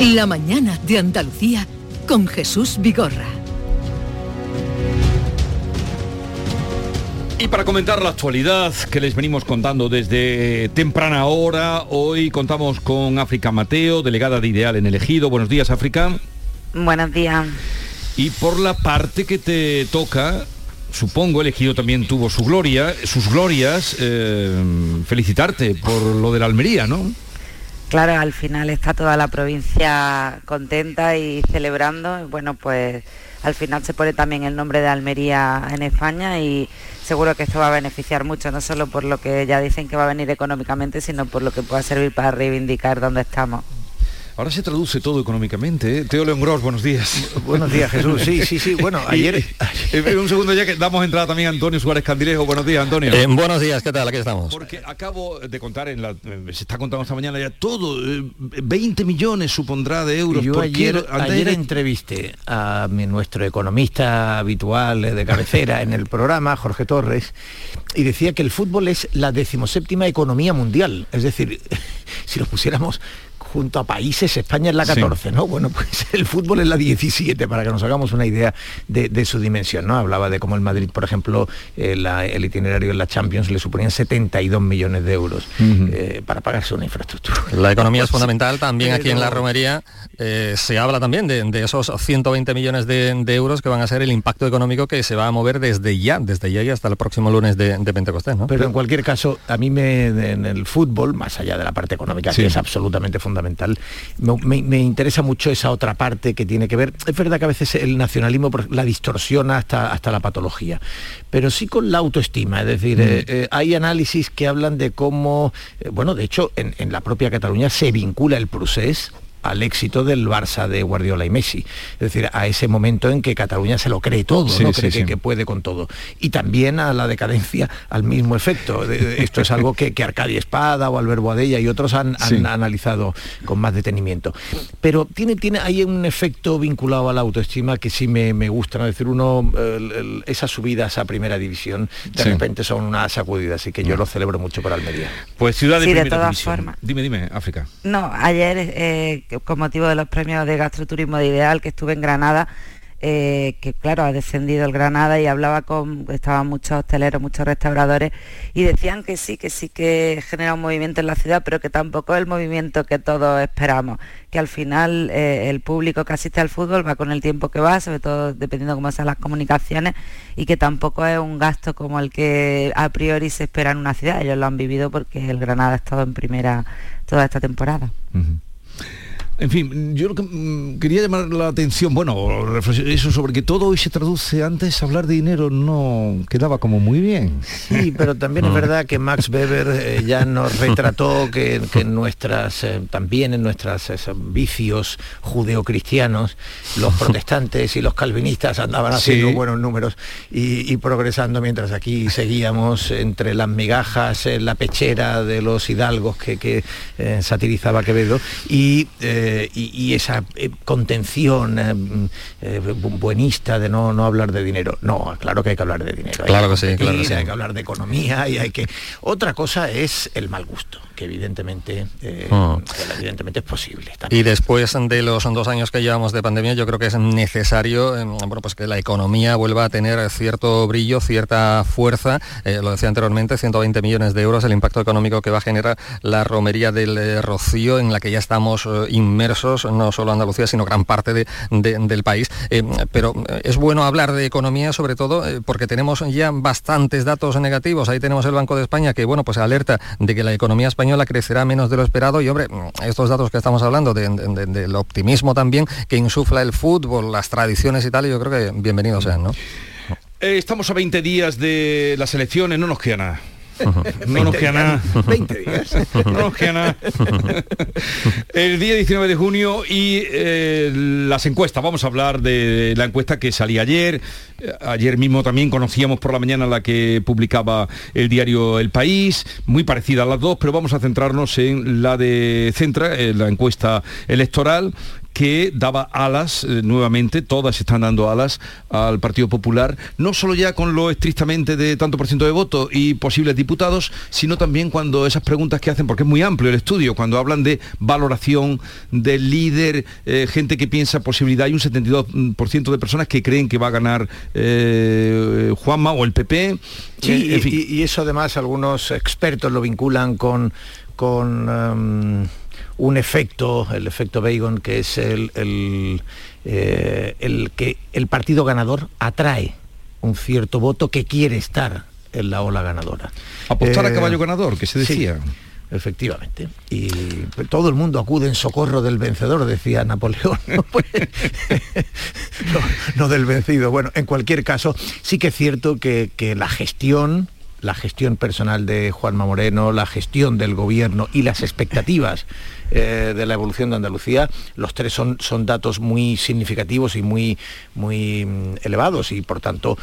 La mañana de Andalucía con Jesús Vigorra. Y para comentar la actualidad que les venimos contando desde temprana hora, hoy contamos con África Mateo, delegada de Ideal en el Ejido. Buenos días, África. Buenos días. Y por la parte que te toca, supongo el Ejido también tuvo su gloria, sus glorias, eh, felicitarte por lo de la Almería, ¿no? Claro, al final está toda la provincia contenta y celebrando. Bueno, pues al final se pone también el nombre de Almería en España y seguro que esto va a beneficiar mucho, no solo por lo que ya dicen que va a venir económicamente, sino por lo que pueda servir para reivindicar dónde estamos. Ahora se traduce todo económicamente. ¿eh? Teo León Gros, buenos días. Buenos días, Jesús. Sí, sí, sí. Bueno, ayer... Eh, un segundo ya que damos entrada también a Antonio Suárez Candilejo. Buenos días, Antonio. Eh, buenos días, ¿qué tal? Aquí estamos. Porque acabo de contar, en la, se está contando esta mañana ya todo, 20 millones supondrá de euros. Yo ayer, ayer entrevisté a mi, nuestro economista habitual de cabecera en el programa, Jorge Torres, y decía que el fútbol es la decimoséptima economía mundial. Es decir, si lo pusiéramos junto a países, España es la 14, ¿no? Bueno, pues el fútbol es la 17, para que nos hagamos una idea de, su dimensión, ¿no? Hablaba de cómo el Madrid, por ejemplo, eh, el itinerario en la Champions le suponían 72 millones de euros eh, para pagarse una infraestructura. La economía es fundamental, también aquí en la romería eh, se habla también de, esos 120 millones de, euros que van a ser el impacto económico que se va a mover desde ya, desde ya y hasta el próximo lunes de, Pentecostés, ¿no? Pero en cualquier caso, a mí me, en el fútbol, más allá de la parte económica, que es absolutamente fundamental, fundamental. Me, interesa mucho esa otra parte que tiene que ver, es verdad que a veces el nacionalismo la distorsiona hasta, hasta la patología, pero sí con la autoestima, es decir, mm. eh, eh, hay análisis que hablan de cómo, eh, bueno, de hecho en, en la propia Cataluña se vincula el procés al éxito del Barça de Guardiola y Messi. Es decir, a ese momento en que Cataluña se lo cree todo, ¿no? cree que, puede con todo. Y también a la decadencia, al mismo efecto. Esto es algo que, que Arcadia Espada o Albert Boadella y otros han, analizado con más detenimiento. Pero tiene, tiene, hay un efecto vinculado a la autoestima que sí me, gusta, ¿no? Es decir, uno, esas subidas a primera división de repente son una sacudida, así que yo lo celebro mucho para Almería. Pues ciudad de primera división. Dime, dime, África. No, ayer eh, con motivo de los premios de gastroturismo de Ideal, que estuve en Granada, eh, que claro, ha descendido el Granada y hablaba con, estaban muchos hosteleros, muchos restauradores y decían que sí, que sí que genera un movimiento en la ciudad, pero que tampoco es el movimiento que todos esperamos, que al final eh, el público que asiste al fútbol va con el tiempo que va, sobre todo dependiendo cómo sean las comunicaciones, y que tampoco es un gasto como el que a priori se espera en una ciudad, ellos lo han vivido porque el Granada ha estado en primera toda esta temporada. En fin, yo mm, quería llamar la atención, bueno, eso sobre que todo hoy se traduce antes, hablar de dinero no quedaba como muy bien. Sí, pero también es verdad que Max Weber eh, ya nos retrató que, en nuestras, eh, también en nuestros vicios judeocristianos, los protestantes y los calvinistas andaban haciendo buenos números y, progresando, mientras aquí seguíamos entre las migajas, en la pechera de los hidalgos que, eh, satirizaba Quevedo y y, esa eh, contención eh, eh, buenista de no, no hablar de dinero. No, claro que hay que hablar de dinero. Claro que sí, claro que sí. Hay que hablar de economía y hay que... Otra cosa es el mal gusto que evidentemente, eh, ah. evidentemente es posible. Y después de los dos años que llevamos de pandemia, yo creo que es necesario eh, bueno, pues que la economía vuelva a tener cierto brillo, cierta fuerza. Eh, lo decía anteriormente, 120 millones de euros el impacto económico que va a generar la romería del Rocío, en la que ya estamos inmersos, no solo Andalucía, sino gran parte del país. pero es bueno hablar de economía, sobre todo porque tenemos ya bastantes datos negativos. Ahí tenemos el Banco de España que, bueno, pues alerta de que la economía española la crecerá menos de lo esperado y hombre, estos datos que estamos hablando del optimismo también que insufla el fútbol, las tradiciones y tal, yo creo que bienvenidos sean. Eh, estamos a 20 días de las elecciones, no nos queda nada. No nos queda nada. 20 días. No nos queda nada. El día 19 de junio y eh, las encuestas. Vamos a hablar de la encuesta que salía ayer. Ayer mismo también conocíamos por la mañana la que publicaba el diario El País, muy parecida a las dos, pero vamos a centrarnos en la de Centra, la encuesta electoral que daba alas eh, nuevamente, todas están dando alas al Partido Popular, no solo ya con lo estrictamente de tanto por ciento de voto y posibles diputados, sino también cuando esas preguntas que hacen, porque es muy amplio el estudio, cuando hablan de valoración, del líder, eh, gente que piensa posibilidad, hay un 72% de personas que creen que va a ganar eh, Juanma o el PP. Sí, y, eso además algunos expertos lo vinculan con, con em, un efecto, el efecto Bacon, que es el, eh, el, que el partido ganador atrae un cierto voto que quiere estar en la ola ganadora. Apostar a caballo ganador, que se decía. Efectivamente. Y todo el mundo acude en socorro del vencedor, decía Napoleón. Pues, no, del vencido. Bueno, en cualquier caso, sí que es cierto que, la gestión la gestión personal de Juanma Moreno, la gestión del gobierno y las expectativas eh, de la evolución de Andalucía, los tres son, son datos muy significativos y muy, muy mm, elevados y por tanto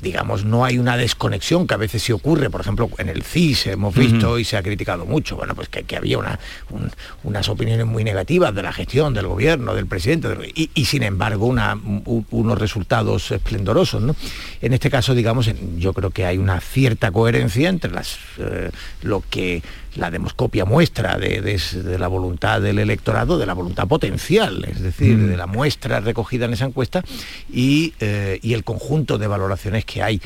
digamos, no hay una desconexión que a veces sí ocurre, por ejemplo, en el CIS hemos visto y se ha criticado mucho, bueno, pues que, había una, unas opiniones muy negativas de la gestión, del gobierno, del presidente, y, sin embargo unos resultados esplendorosos. ¿no? En este caso, digamos, yo creo que hay una cierta coherencia entre las, eh, lo que la demoscopia muestra de, la voluntad del electorado, de la voluntad potencial, es decir, mm. de la muestra recogida en esa encuesta y, eh, el conjunto de valoraciones que hay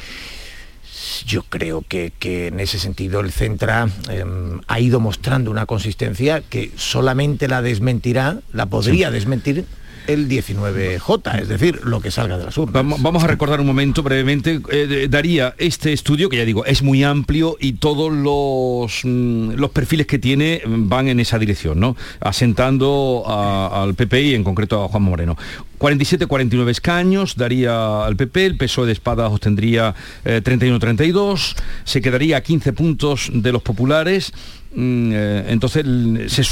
yo creo que, en ese sentido el Centra em, ha ido mostrando una consistencia que solamente la desmentirá, la podría desmentir el 19J, es decir, lo que salga de la urnas. Vamos, a recordar un momento brevemente. Eh, daría este estudio, que ya digo, es muy amplio y todos los, mm, los perfiles que tiene van en esa dirección, ¿no? Asentando al PP y en concreto a Juan Moreno. 47-49 escaños daría al PP, el PSOE de Espadas obtendría 31-32, eh, se quedaría a 15 puntos de los populares Mm, eh, entonces,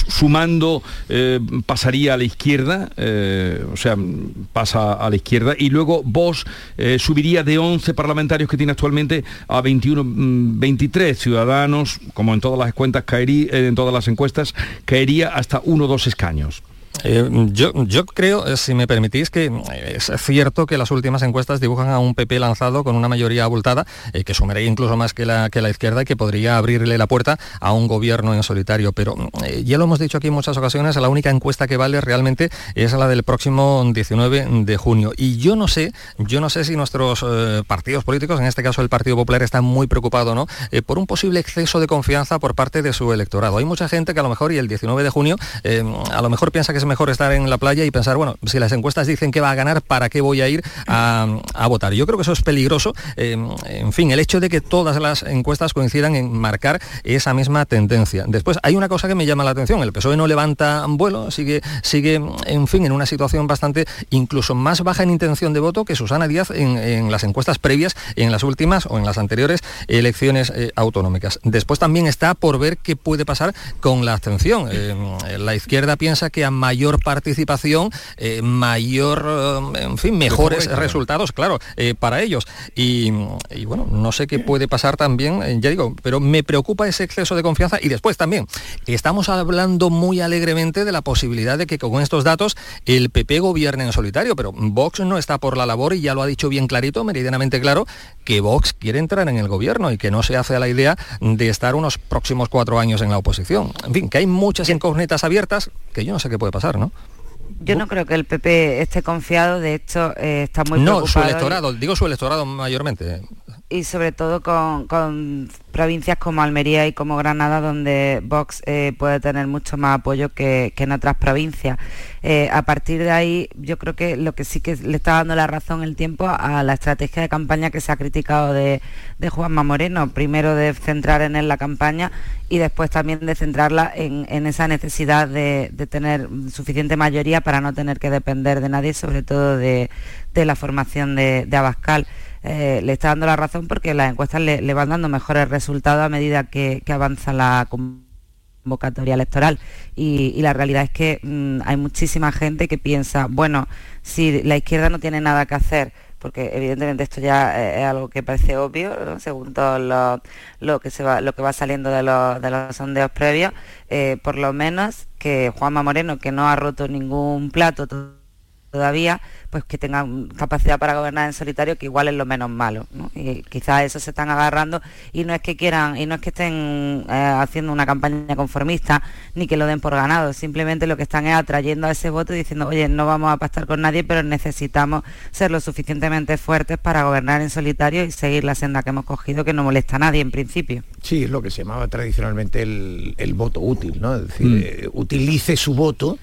sumando, eh, pasaría a la izquierda, eh, o sea, pasa a la izquierda, y luego Vox subiría de 11 parlamentarios que tiene actualmente a 21, 23 mm, ciudadanos, como en todas las cuentas caería, en todas las encuestas, caería hasta uno o dos escaños. Eh, yo, yo creo, eh, si me permitís, que eh, es cierto que las últimas encuestas dibujan a un PP lanzado con una mayoría abultada, que sumaría incluso más que la, que la izquierda y que podría abrirle la puerta a un gobierno en solitario. Pero ya lo hemos dicho aquí en muchas ocasiones, la única encuesta que vale realmente es la del próximo 19 de junio. Y yo no sé, yo no sé si nuestros partidos políticos, en este caso el Partido Popular, está muy preocupado ¿no? por un posible exceso de confianza por parte de su electorado. Hay mucha gente que a lo mejor, y el 19 de junio, a lo mejor piensa que es mejor estar en la playa y pensar, bueno, si las encuestas dicen que va a ganar, ¿para qué voy a ir a, votar? Yo creo que eso es peligroso. Eh, en fin, el hecho de que todas las encuestas coincidan en marcar esa misma tendencia. Después, hay una cosa que me llama la atención. El PSOE no levanta vuelo, sigue, sigue en fin, en una situación bastante incluso más baja en intención de voto que Susana Díaz en, las encuestas previas, en las últimas o en las anteriores elecciones eh, autonómicas. Después también está por ver qué puede pasar con la abstención. Eh, la izquierda piensa que a mayor participación, eh, mayor, eh, en fin, mejores resultados, claro, eh, para ellos. Y, bueno, no sé qué puede pasar también, ya digo, pero me preocupa ese exceso de confianza y después también estamos hablando muy alegremente de la posibilidad de que con estos datos el PP gobierne en solitario, pero Vox no está por la labor y ya lo ha dicho bien clarito, meridianamente claro, que Vox quiere entrar en el gobierno y que no se hace a la idea de estar unos próximos cuatro años en la oposición. En fin, que hay muchas incógnitas abiertas que yo no sé qué puede pasar, ¿no? Yo no creo que el PP esté confiado, de hecho eh, está muy preocupado. No, su electorado, digo su electorado mayormente. Y sobre todo con provincias como Almería y como Granada, donde Vox eh, puede tener mucho más apoyo que, en otras provincias. Eh, a partir de ahí, yo creo que lo que sí que le está dando la razón el tiempo a la estrategia de campaña que se ha criticado de, Juanma Moreno. Primero de centrar en él la campaña y después también de centrarla en, esa necesidad de, tener suficiente mayoría para no tener que depender de nadie, sobre todo de, la formación de Abascal. Eh, le está dando la razón porque las encuestas le, van dando mejores resultados a medida que, avanza la convocatoria electoral. Y, la realidad es que mm, hay muchísima gente que piensa, bueno, si la izquierda no tiene nada que hacer porque evidentemente esto ya es algo que parece obvio, según todo lo, que se va, lo que va saliendo de los, de los sondeos previos, eh, por lo menos que Juanma Moreno, que no ha roto ningún plato todavía, pues que tengan capacidad para gobernar en solitario, que igual es lo menos malo. Y quizás eso se están agarrando y no es que quieran, y no es que estén eh, haciendo una campaña conformista, ni que lo den por ganado, simplemente lo que están es atrayendo a ese voto y diciendo, oye, no vamos a pactar con nadie, pero necesitamos ser lo suficientemente fuertes para gobernar en solitario y seguir la senda que hemos cogido, que no molesta a nadie en principio. Sí, es lo que se llamaba tradicionalmente el, voto útil, ¿no? Es decir, mm. eh, utilice su voto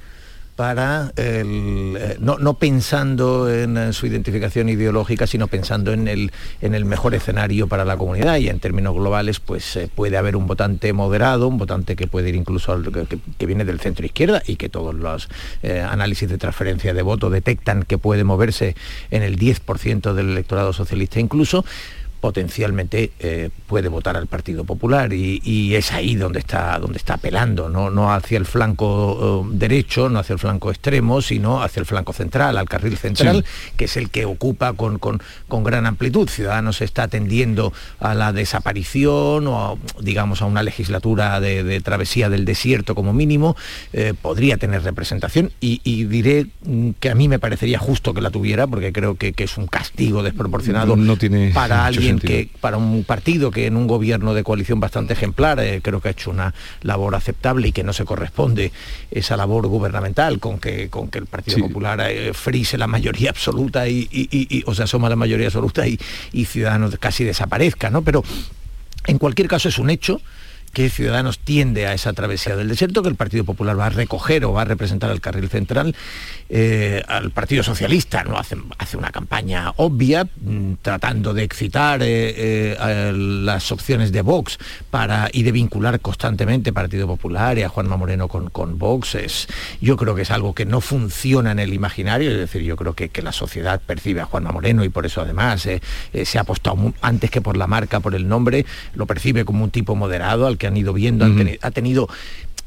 para eh, no, pensando en eh, su identificación ideológica, sino pensando en el, en el mejor escenario para la comunidad. Y en términos globales pues eh, puede haber un votante moderado, un votante que puede ir incluso al, que, viene del centro izquierda y que todos los análisis de transferencia de voto detectan que puede moverse en el 10% del electorado socialista incluso, potencialmente eh, puede votar al Partido Popular y, es ahí donde está, donde está apelando, ¿no? no hacia el flanco eh, derecho, no hacia el flanco extremo, sino hacia el flanco central, al carril central, que es el que ocupa con, con, gran amplitud. Ciudadanos está atendiendo a la desaparición o digamos a una legislatura de, travesía del desierto como mínimo, eh, podría tener representación y, diré mm, que a mí me parecería justo que la tuviera porque creo que, que es un castigo desproporcionado para alguien que para un partido que en un gobierno de coalición bastante ejemplar eh, creo que ha hecho una labor aceptable y que no se corresponde esa labor gubernamental con que, con que el Partido Popular eh, frise la mayoría absoluta y, o sea, asoma la mayoría absoluta y, Ciudadanos casi desaparezca, ¿no? Pero en cualquier caso es un hecho que Ciudadanos tiende a esa travesía del desierto, que el Partido Popular va a recoger o va a representar al carril central eh, al Partido Socialista no hace, hace una campaña obvia mm, tratando de excitar eh, eh, las opciones de Vox para, y de vincular constantemente Partido Popular y a Juanma Moreno con, con Vox. yo creo que es algo que no funciona en el imaginario, es decir, yo creo que, que la sociedad percibe a Juanma Moreno y por eso además se ha apostado antes que por la marca, por el nombre, lo percibe como un tipo moderado al que han ido viendo, ha tenido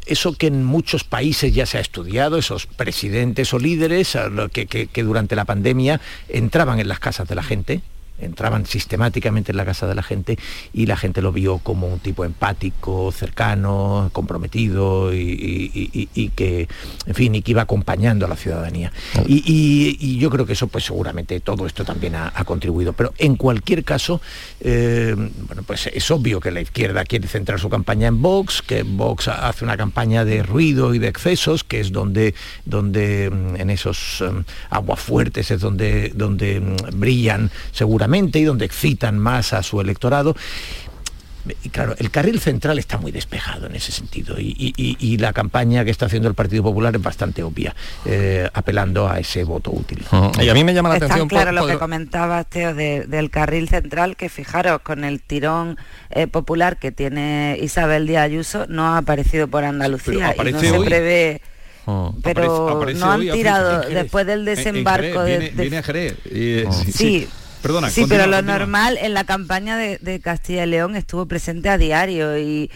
eso que en muchos países ya se ha estudiado, esos presidentes o líderes que, que durante la pandemia entraban en las casas de la gente, entraban sistemáticamente en la casa de la gente y la gente lo vio como un tipo empático, cercano, comprometido y, que, en fin, y que iba acompañando a la ciudadanía. Y, yo creo que eso, pues seguramente todo esto también ha, contribuido. Pero en cualquier caso, eh, bueno, pues es obvio que la izquierda quiere centrar su campaña en Vox, que Vox hace una campaña de ruido y de excesos, que es donde, donde mm, en esos um, aguas fuertes es donde, donde mm, brillan seguramente y donde excitan más a su electorado. Y claro, el carril central está muy despejado en ese sentido y, la campaña que está haciendo el Partido Popular es bastante obvia, eh, apelando a ese voto útil. Y a mí me llama la atención... claro lo que comentabas, Teo, del carril central, que fijaros, con el tirón eh, popular que tiene Isabel Díaz Ayuso, no ha aparecido por Andalucía y no se prevé... Pero no han tirado después del desembarco de, viene, a Jerez. sí, sí, pero lo normal en la campaña de, Castilla y León estuvo presente a diario y,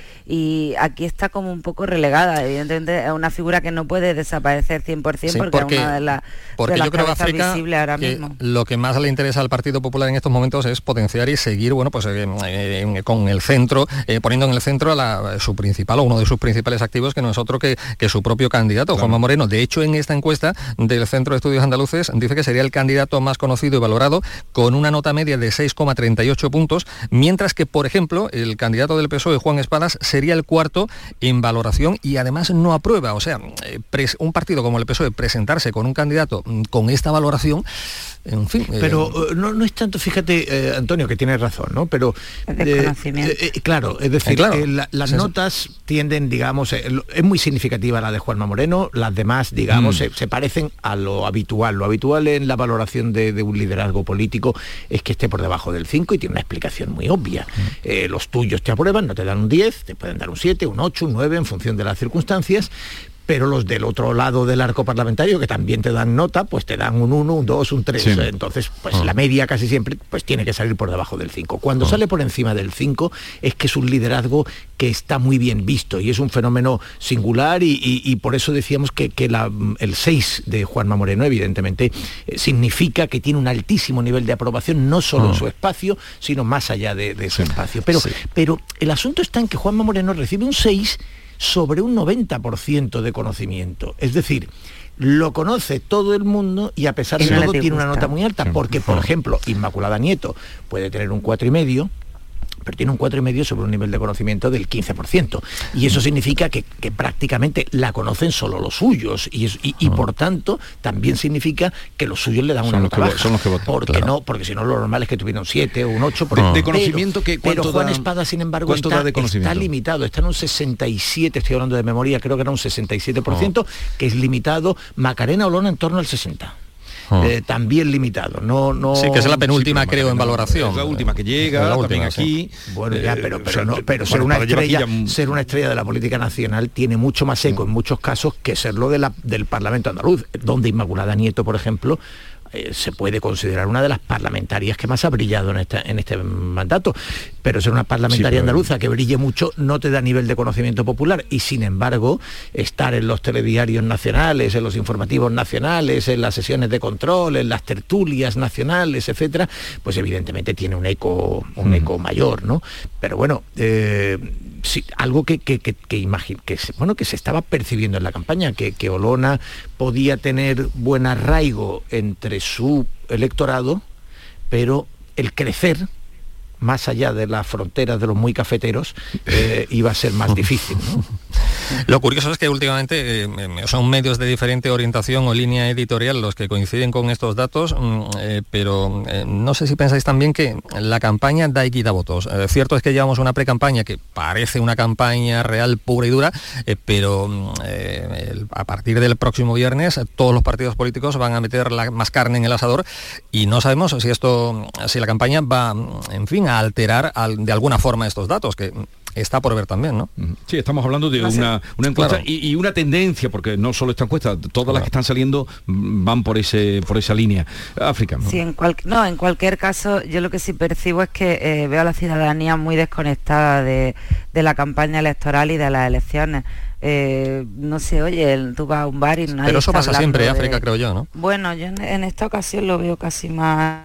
aquí está como un poco relegada. Evidentemente es una figura que no puede desaparecer 100% porque, es una de, las cabezas visibles ahora mismo. Lo que más le interesa al Partido Popular en estos momentos es potenciar y seguir bueno, pues, eh, con el centro, eh, poniendo en el centro a su principal o uno de sus principales activos que no es otro que, su propio candidato, Juanma Moreno. De hecho, en esta encuesta del Centro de Estudios Andaluces dice que sería el candidato más conocido y valorado con una nota media de 6,38 puntos, mientras que, por ejemplo, el candidato del PSOE, Juan Espadas, sería el cuarto en valoración y además no aprueba. O sea, eh, un partido como el PSOE presentarse con un candidato mm, con esta valoración en fin. Pero eh, eh, no, es tanto, fíjate, eh, Antonio, que tienes razón, ¿no? Pero claro, es decir, las notas tienden, digamos, es muy significativa la de Juanma Moreno, las demás, digamos, mm. se, parecen a lo habitual. Lo habitual en la valoración de, un liderazgo político es que esté por debajo del 5 y tiene una explicación muy obvia. Mm. los tuyos te aprueban, no te dan un 10, te pueden dar un 7, un 8, un 9 en función de las circunstancias, pero los del otro lado del arco parlamentario, que también te dan nota, pues te dan un 1, un 2, un 3. Entonces, pues Ah. la media casi siempre pues tiene que salir por debajo del 5. Cuando sale por encima del 5 es que es un liderazgo que está muy bien visto y es un fenómeno singular y, y- y por eso decíamos que, que la- el 6 de Juanma Moreno evidentemente eh, significa que tiene un altísimo nivel de aprobación no solo en Ah. su espacio, sino más allá de, de su espacio. Pero, pero el asunto está en que Juanma Moreno recibe un 6 sobre un 90% de conocimiento. Es decir, lo conoce todo el mundo y a pesar de no todo tiene una nota muy alta, porque, por ejemplo, Inmaculada Nieto puede tener un cuatro y medio, pero tiene un cuatro y medio sobre un nivel de conocimiento del 15%. Y eso significa que, que prácticamente la conocen solo los suyos. Y, es- y- y por tanto, también significa que los suyos le dan Son una los que baja. son los que votan, Porque claro. no, porque si no lo normal es que tuviera un 7 o un 8. De- de conocimiento, ¿qué- pero cuánto Juan da- Espada, sin embargo, está, de limitado. Está en un 67, estoy hablando de memoria, creo que era un 67%, que es limitado. Macarena Olona en torno al 60. Eh, también limitado, no, no. Sí, que es la penúltima, creo, en valoración. Es la última que llega, también aquí. Bueno, ya, Eh, pero, pero, no, pero bueno, ser, una estrella, ya- ser una estrella de la política nacional tiene mucho más eco en muchos casos que serlo de la, del Parlamento andaluz, donde Inmaculada Nieto, por ejemplo, eh, se puede considerar una de las parlamentarias que más ha brillado en, esta- en este mandato. Pero ser una parlamentaria Sí, andaluza que brille mucho no te da nivel de conocimiento popular y sin embargo estar en los telediarios nacionales, en los informativos nacionales, en las sesiones de control, en las tertulias nacionales, etcétera, pues evidentemente tiene un eco, un eco mayor, ¿no? Pero bueno, eh, sí, algo que, que, que, que que bueno, que se estaba percibiendo en la campaña, que, que Olona podía tener buen arraigo entre su electorado, pero el crecer más allá de las fronteras de los muy cafeteros eh, iba a ser más difícil. ¿no? Lo curioso es que últimamente eh, son medios de diferente orientación o línea editorial los que coinciden con estos datos, mm, eh, pero no sé si pensáis también que la campaña da y quita votos. Cierto es que llevamos una pre-campaña que parece una campaña real pura y dura, pero mm, a partir del próximo viernes todos los partidos políticos van a meter la- más carne en el asador y no sabemos si esto, si la campaña va, mm, en fin, a alterar al- de alguna forma estos datos, que está por ver también, ¿no? Sí, estamos hablando de una, una encuesta Claro. y, y una tendencia, porque no solo esta encuesta, todas las que están saliendo van por ese por esa línea. África. Sí, en cual- no, en cualquier caso, yo lo que sí percibo es que eh, veo a la ciudadanía muy desconectada de, de la campaña electoral y de las elecciones. Eh, no sé, oye, el- tú vas a un bar y nadie Pero eso está pasa siempre, de- África, creo yo, ¿no? Bueno, yo en, en esta ocasión lo veo casi más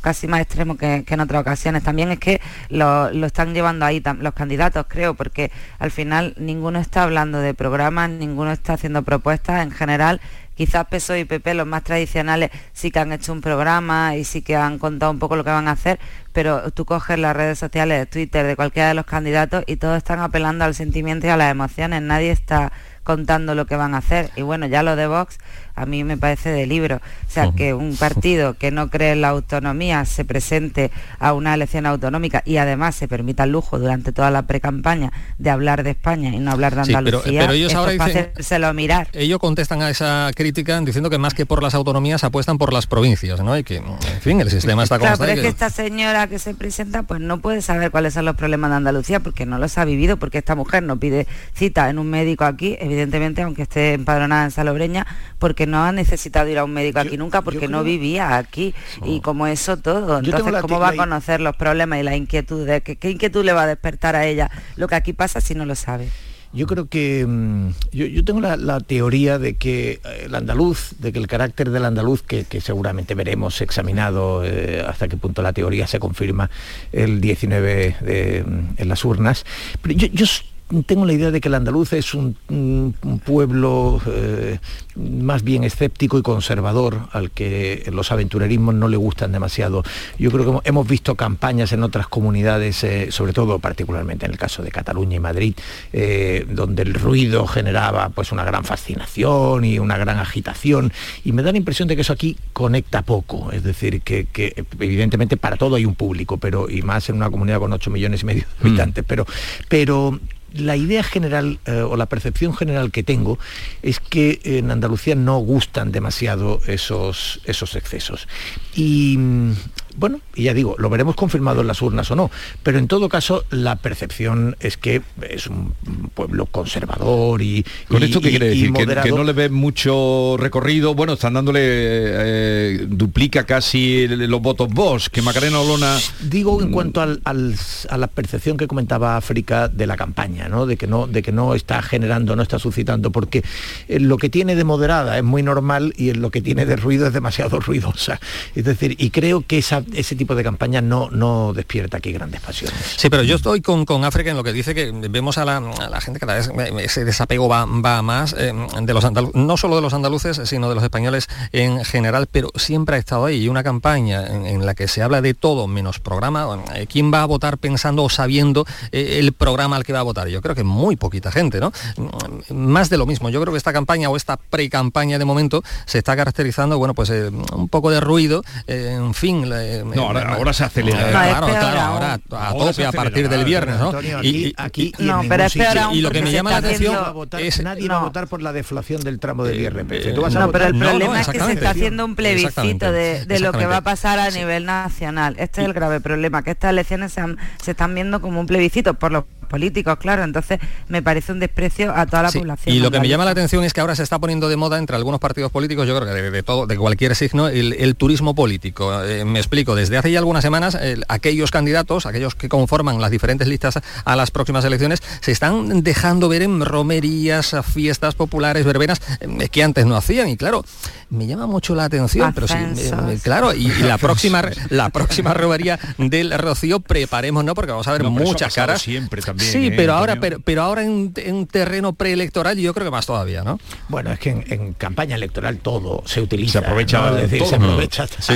casi más extremo que, en otras ocasiones. También es que lo, lo están llevando ahí los candidatos, creo, porque al final ninguno está hablando de programas, ninguno está haciendo propuestas en general. Quizás PSOE y PP, los más tradicionales, sí que han hecho un programa y sí que han contado un poco lo que van a hacer, pero tú coges las redes sociales, Twitter, de cualquiera de los candidatos y todos están apelando al sentimiento y a las emociones. Nadie está contando lo que van a hacer. Y bueno, ya lo de Vox a mí me parece de libro. O sea, que un partido que no cree en la autonomía se presente a una elección autonómica y además se permita el lujo durante toda la pre-campaña de hablar de España y no hablar de Sí, pero- Andalucía, pero ellos ahora para mirar. Ellos contestan a esa crítica diciendo que más que por las autonomías apuestan por las provincias, ¿no? Y que, en fin, el sistema está como Claro, pero es que esta señora que se presenta pues no puede saber cuáles son los problemas de Andalucía porque no los ha vivido, porque esta mujer no pide cita en un médico aquí, evidentemente, aunque esté empadronada en Salobreña, porque no ha necesitado ir a un médico aquí nunca, porque no vivía aquí. Y como eso todo, entonces, ¿cómo va a conocer los problemas y las inquietudes? ¿Qué, ¿Qué inquietud le va a despertar a ella lo que aquí pasa si no lo sabe? Yo creo que mm, yo, yo tengo la, la teoría de que eh, el andaluz, de que el carácter del andaluz, que, que seguramente veremos examinado eh, hasta qué punto la teoría se confirma el 19 de, mm, en las urnas, pero yo, tengo la idea de que el andaluz es un, pueblo eh, más bien escéptico y conservador al que los aventurerismos no le gustan demasiado. Yo creo que hemos- visto campañas en otras comunidades, eh, sobre todo particularmente en el caso de Cataluña y Madrid, eh, donde el ruido generaba pues una gran fascinación y una gran agitación. Y me da la impresión de que eso aquí conecta poco, es decir, que, que evidentemente para todo hay un público, pero y más en una comunidad con 8 millones y medio de habitantes, pero pero la idea general eh, o la percepción general que tengo es que en Andalucía no gustan demasiado esos, esos excesos. Y mm, bueno, y ya digo, lo veremos confirmado en las urnas o no, pero en todo caso la percepción es que es un pueblo conservador y... ¿Con esto qué quiere decir? Que, no le ve mucho recorrido, bueno, están dándole, eh, duplica casi los votos vos, que Macarena Olona... Digo en cuanto al, a la percepción que comentaba África de la campaña, ¿no? De que no, de que no está generando, no está suscitando, porque eh, lo que tiene de moderada es muy normal y lo que tiene de ruido es demasiado ruidosa. Es decir, y creo que esa, ese tipo de campaña no, no despierta aquí grandes pasiones. Sí, pero yo estoy con, con África en lo que dice que vemos a la, gente cada vez, ese desapego va, va más, eh, de los no solo de los andaluces, sino de los españoles en general, pero siempre ha estado ahí. Y una campaña en, la que se habla de todo menos programa, eh, ¿quién va a votar pensando o sabiendo eh, el programa al que va a votar? Yo creo que muy poquita gente, ¿no? Mm, más de lo mismo. Yo creo que esta campaña o esta pre-campaña de momento se está caracterizando, bueno, pues un poco de ruido, en fin. No, ahora, se acelera. claro, claro, ahora a tope a partir del viernes, ¿no? y, aquí, no, pero y lo que me llama la atención es nadie va a votar por la deflación del tramo del IRPF. no, pero el problema es que se está haciendo un plebiscito de, lo que va a pasar a nivel nacional. Este es el grave problema, que estas elecciones se, se están viendo como un plebiscito por los políticos, claro. Entonces me parece un desprecio a toda la población. Y lo que me llama la atención es que ahora se está poniendo de moda entre algunos partidos políticos, yo creo que de, todo, de cualquier signo, el, turismo político. Eh, me explico, desde hace ya algunas semanas, aquellos candidatos, aquellos que conforman las diferentes listas a las próximas elecciones, se están dejando ver en romerías, fiestas populares, verbenas, eh, que antes no hacían. Y claro, me llama mucho la atención, pero sí, eh, claro, y, la próxima la próxima romería del Rocío, preparemos, ¿no? Porque vamos a ver muchas caras. Siempre también. Sí, ¿eh, pero ahora, pero, pero ahora en, en, terreno preelectoral yo creo que más todavía, ¿no? Bueno, es que en, campaña electoral todo se utiliza. Se aprovecha, se aprovecha hasta, sí,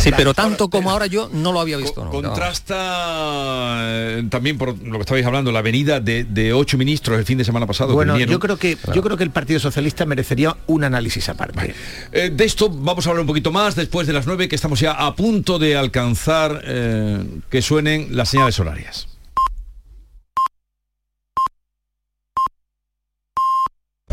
sí. pero tanto como ahora yo no lo había visto. contrasta eh, también por lo que estabais hablando, la venida de, ocho ministros el fin de semana pasado. Bueno, yo creo que yo creo que el Partido Socialista merecería un análisis aparte. Eh, de esto vamos a hablar un poquito más después de las nueve, que estamos ya a punto de alcanzar que suenen las señales horarias.